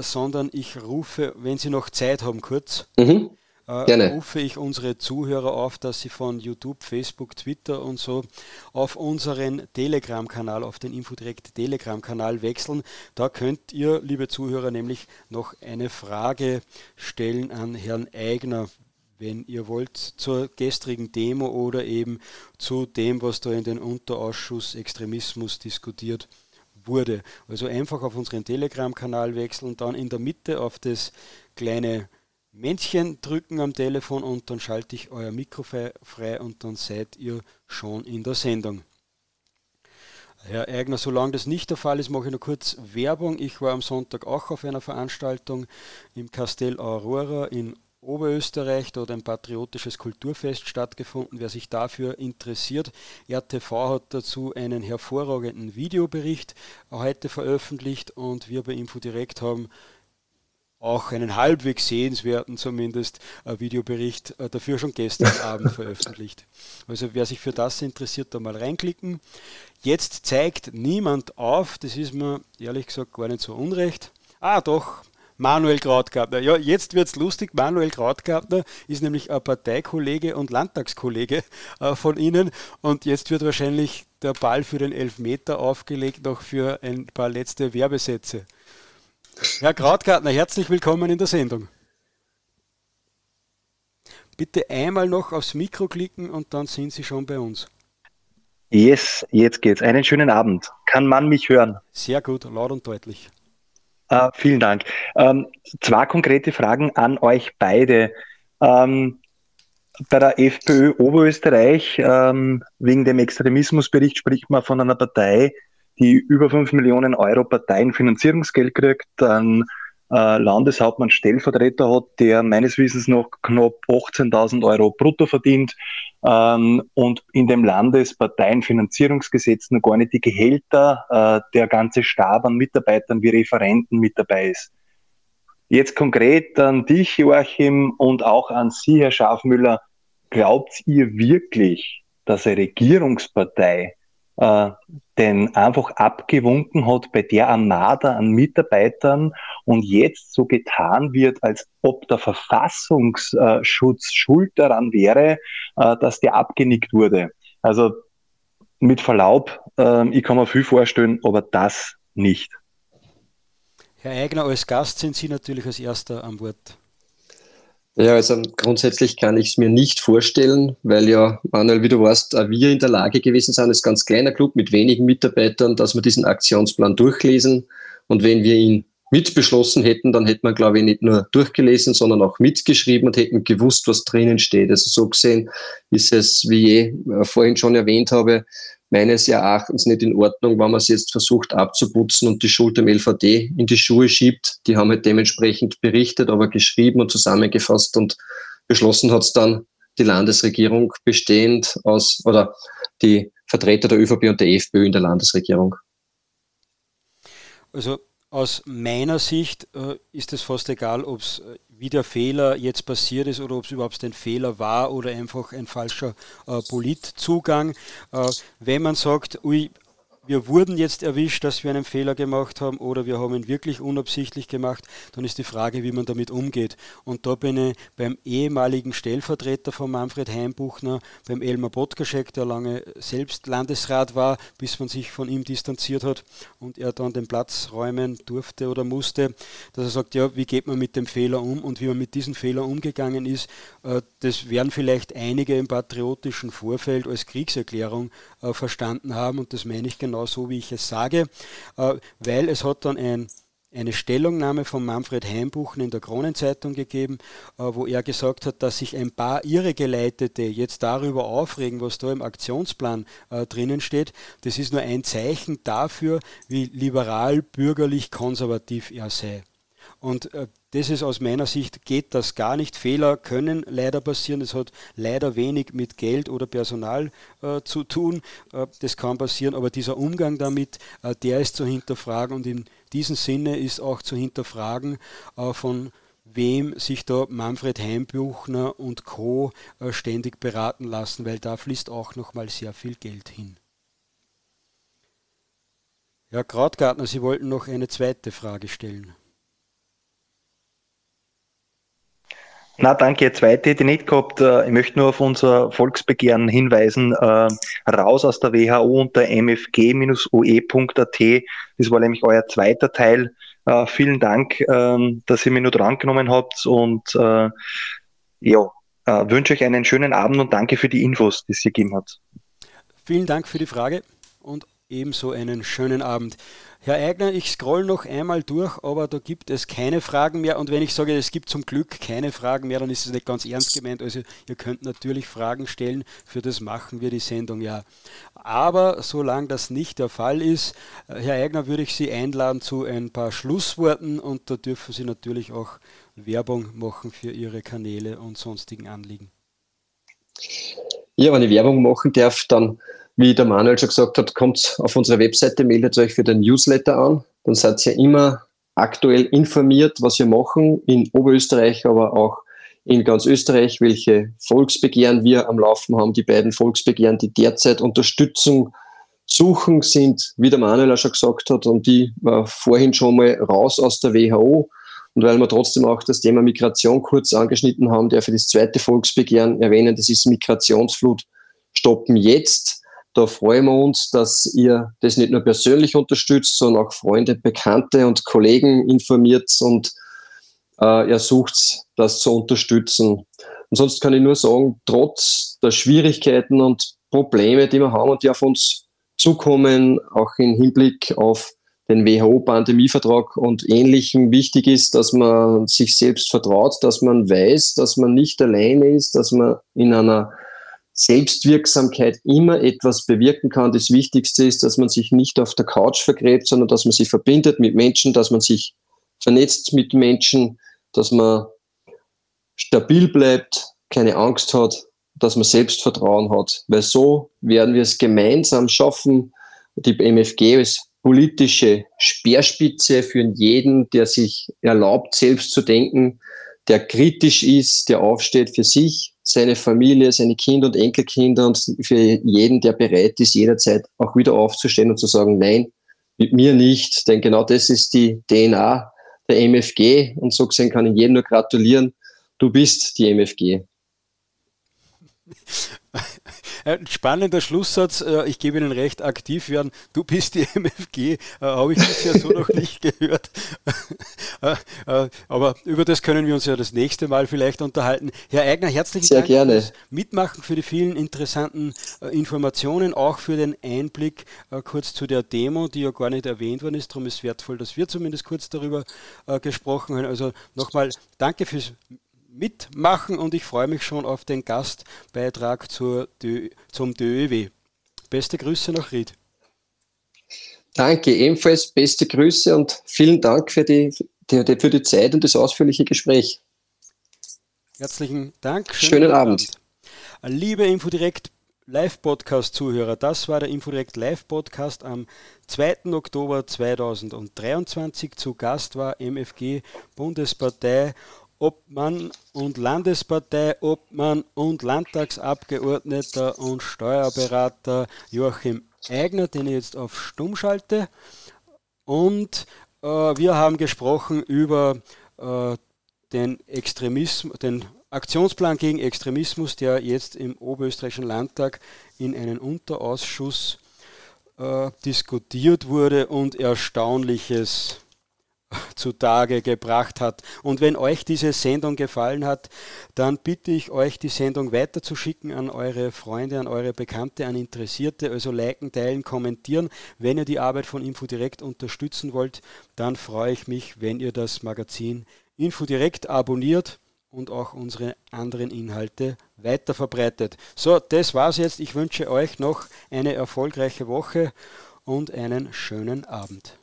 sondern ich rufe, wenn Sie noch Zeit haben, kurz. Mhm äh, Gerne. rufe ich unsere Zuhörer auf, dass sie von YouTube, Facebook, Twitter und so auf unseren Telegram-Kanal, auf den Infodirect Telegram-Kanal wechseln. Da könnt ihr, liebe Zuhörer, nämlich noch eine Frage stellen an Herrn Eigner, wenn ihr wollt, zur gestrigen Demo oder eben zu dem, was da in den Unterausschuss Extremismus diskutiert wurde. Also einfach auf unseren Telegram-Kanal wechseln, dann in der Mitte auf das kleine Männchen drücken am Telefon und dann schalte ich euer Mikro frei und dann seid ihr schon in der Sendung. Herr Eigner, solange das nicht der Fall ist, mache ich noch kurz Werbung. Ich war am Sonntag auch auf einer Veranstaltung im Castell Aurora in Oberösterreich. Dort ein patriotisches Kulturfest stattgefunden. Wer sich dafür interessiert, RTV hat dazu einen hervorragenden Videobericht heute veröffentlicht und wir bei InfoDirect haben auch einen halbwegs sehenswerten zumindest äh, Videobericht äh, dafür schon gestern Abend veröffentlicht. Also wer sich für das interessiert, da mal reinklicken. Jetzt zeigt niemand auf, das ist mir ehrlich gesagt gar nicht so unrecht. Ah doch, Manuel Krautgartner. Ja, jetzt wird es lustig. Manuel Krautgartner ist nämlich ein Parteikollege und Landtagskollege äh, von Ihnen. Und jetzt wird wahrscheinlich der Ball für den Elfmeter aufgelegt, noch für ein paar letzte Werbesätze. Herr Krautgartner, herzlich willkommen in der Sendung. Bitte einmal noch aufs Mikro klicken und dann sind Sie schon bei uns. Yes, jetzt geht's. Einen schönen Abend. Kann man mich hören? Sehr gut, laut und deutlich. Uh, vielen Dank. Ähm, zwei konkrete Fragen an euch beide. Ähm, bei der FPÖ Oberösterreich, ähm, wegen dem Extremismusbericht spricht man von einer Partei, die über 5 Millionen Euro Parteienfinanzierungsgeld kriegt, einen äh, Landeshauptmann Stellvertreter hat, der meines Wissens noch knapp 18.000 Euro brutto verdient ähm, und in dem Landesparteienfinanzierungsgesetz noch gar nicht die Gehälter, äh, der ganze Stab an Mitarbeitern wie Referenten mit dabei ist. Jetzt konkret an dich, Joachim, und auch an Sie, Herr Schafmüller. Glaubt ihr wirklich, dass eine Regierungspartei äh, denn einfach abgewunken hat bei der Armada an Mitarbeitern und jetzt so getan wird, als ob der Verfassungsschutz schuld daran wäre, äh, dass der abgenickt wurde. Also mit Verlaub, äh, ich kann mir viel vorstellen, aber das nicht. Herr Eigner, als Gast sind Sie natürlich als Erster am Wort. Ja, also grundsätzlich kann ich es mir nicht vorstellen, weil ja, Manuel, wie du weißt, wir in der Lage gewesen sind, als ganz kleiner Club mit wenigen Mitarbeitern, dass wir diesen Aktionsplan durchlesen. Und wenn wir ihn mitbeschlossen hätten, dann hätte man, glaube ich, nicht nur durchgelesen, sondern auch mitgeschrieben und hätten gewusst, was drinnen steht. Also so gesehen ist es, wie ich äh, vorhin schon erwähnt habe, meines Erachtens nicht in Ordnung, wenn man es jetzt versucht abzuputzen und die Schuld dem LVD in die Schuhe schiebt. Die haben halt dementsprechend berichtet, aber geschrieben und zusammengefasst und beschlossen hat es dann die Landesregierung bestehend aus, oder die Vertreter der ÖVP und der FPÖ in der Landesregierung. Also aus meiner Sicht äh, ist es fast egal, ob es äh, wie der Fehler jetzt passiert ist oder ob es überhaupt ein Fehler war oder einfach ein falscher äh, Politzugang. Äh, wenn man sagt, ui, wir wurden jetzt erwischt, dass wir einen Fehler gemacht haben oder wir haben ihn wirklich unabsichtlich gemacht, dann ist die Frage, wie man damit umgeht. Und da bin ich beim ehemaligen Stellvertreter von Manfred Heimbuchner, beim Elmar Botkaschek, der lange selbst Landesrat war, bis man sich von ihm distanziert hat und er dann den Platz räumen durfte oder musste, dass er sagt, ja, wie geht man mit dem Fehler um und wie man mit diesem Fehler umgegangen ist, äh, das werden vielleicht einige im patriotischen Vorfeld als Kriegserklärung äh, verstanden haben und das meine ich genau genau so, wie ich es sage, äh, weil es hat dann ein eine Stellungnahme von Manfred Heimbuchen in der Kronenzeitung gegeben, äh, wo er gesagt hat, dass sich ein paar Irregeleitete jetzt darüber aufregen, was da im Aktionsplan äh, drinnen steht. Das ist nur ein Zeichen dafür, wie liberal, bürgerlich, konservativ er sei. Und äh, das ist aus meiner Sicht, geht das gar nicht. Fehler können leider passieren. Es hat leider wenig mit Geld oder Personal äh, zu tun. Äh, das kann passieren, aber dieser Umgang damit, äh, der ist zu hinterfragen. Und in diesem Sinne ist auch zu hinterfragen äh, von wem sich da Manfred Heimbuchner und Co. Äh, ständig beraten lassen, weil da fließt auch nochmal sehr viel Geld hin. Ja, Krautgartner, Sie wollten noch eine zweite Frage stellen. Na, danke. Zweite hätte ich nicht gehabt. Äh, ich möchte nur auf unser Volksbegehren hinweisen. Äh, raus aus der WHO unter mfg-ue.at. Das war nämlich euer zweiter Teil. Äh, vielen Dank, ähm, dass ihr mich nur dran genommen habt und ja, wünsche euch einen schönen Abend und danke für die Infos, die es ihr gegeben hat. Vielen Dank für die Frage und ebenso einen schönen Abend. Herr Eigner, ich scroll noch einmal durch, aber da gibt es keine Fragen mehr. Und wenn ich sage, es gibt zum Glück keine Fragen mehr, dann ist es nicht ganz ernst gemeint. Also ihr könnt natürlich Fragen stellen, für das machen wir die Sendung ja. Aber solange das nicht der Fall ist, äh, Herr Eigner, würde ich Sie einladen zu ein paar Schlussworten und da dürfen Sie natürlich auch Werbung machen für Ihre Kanäle und sonstigen Anliegen. Ja, wenn ich Werbung machen darf, dann wie der Manuel schon gesagt hat, kommt auf unsere Webseite, meldet euch für den Newsletter an. Dann seid ihr immer aktuell informiert, was wir machen in Oberösterreich, aber auch in ganz Österreich, welche Volksbegehren wir am Laufen haben. Die beiden Volksbegehren, die derzeit Unterstützung suchen, sind, wie der Manuel auch schon gesagt hat, und die war vorhin schon mal raus aus der WHO. Und weil wir trotzdem auch das Thema Migration kurz angeschnitten haben, der für das zweite Volksbegehren erwähnen, das ist Migrationsflut stoppen jetzt. Da freuen wir uns, dass ihr das nicht nur persönlich unterstützt, sondern auch Freunde, Bekannte und Kollegen informiert und äh, ersucht, das zu unterstützen. Und sonst kann ich nur sagen, trotz der Schwierigkeiten und Probleme, die wir haben und die auf uns zukommen, auch im Hinblick auf den WHO-Pandemievertrag und Ähnlichem wichtig ist, dass man sich selbst vertraut, dass man weiß, dass man nicht alleine ist, dass man in einer Selbstwirksamkeit immer etwas bewirken kann. Das Wichtigste ist, dass man sich nicht auf der Couch vergräbt, sondern dass man sich verbindet mit Menschen, dass man sich vernetzt mit Menschen, dass man stabil bleibt, keine Angst hat, dass man Selbstvertrauen hat. Weil so werden wir es gemeinsam schaffen, die MFG als politische Speerspitze für jeden, der sich erlaubt, selbst zu denken, der kritisch ist, der aufsteht für sich, seine Familie, seine Kinder und Enkelkinder und für jeden, der bereit ist, jederzeit auch wieder aufzustehen und zu sagen, nein, mit mir nicht, denn genau das ist die DNA der MFG und so gesehen kann ich jedem nur gratulieren, du bist die MFG. Ein spannender Schlusssatz, äh, ich gebe Ihnen recht, aktiv werden. Du bist die MFG, äh, habe ich bisher so noch nicht gehört. Äh, aber über das können wir uns ja das nächste Mal vielleicht unterhalten. Herr Eigner, herzlichen Sehr Dank gerne. fürs Mitmachen, für die vielen interessanten Informationen, auch für den Einblick kurz zu der Demo, die ja gar nicht erwähnt worden ist. Darum ist es wertvoll, dass wir zumindest kurz darüber gesprochen haben. Also nochmal danke fürs mitmachen und ich freue mich schon auf den Gastbeitrag zur, zum DÖW. Beste Grüße nach Ried. Danke, ebenfalls beste Grüße und vielen Dank für die, die, für die Zeit und das ausführliche Gespräch. Herzlichen Dank. Schönen, Schönen Abend. Abend. Liebe Infodirekt Live-Podcast-Zuhörer, das war der Infodirekt Live-Podcast am 2. Oktober 2023. Zu Gast war MFG Bundespartei Obmann und Landespartei, Obmann und Landtagsabgeordneter und Steuerberater Joachim Eigner, den ich jetzt auf Stumm schalte. Und äh, wir haben gesprochen über äh, den Extremismus, den Aktionsplan gegen Extremismus, der jetzt im Oberösterreichischen Landtag in einen Unterausschuss äh, diskutiert wurde und Erstaunliches zutage gebracht hat. Und wenn euch diese Sendung gefallen hat, dann bitte ich euch, die Sendung weiterzuschicken an eure Freunde, an eure Bekannte, an Interessierte. Also liken, teilen, kommentieren. Wenn ihr die Arbeit von InfoDirect unterstützen wollt, dann freue ich mich, wenn ihr das Magazin InfoDirect abonniert und auch unsere anderen Inhalte weiterverbreitet. So, das war's jetzt. Ich wünsche euch noch eine erfolgreiche Woche und einen schönen Abend.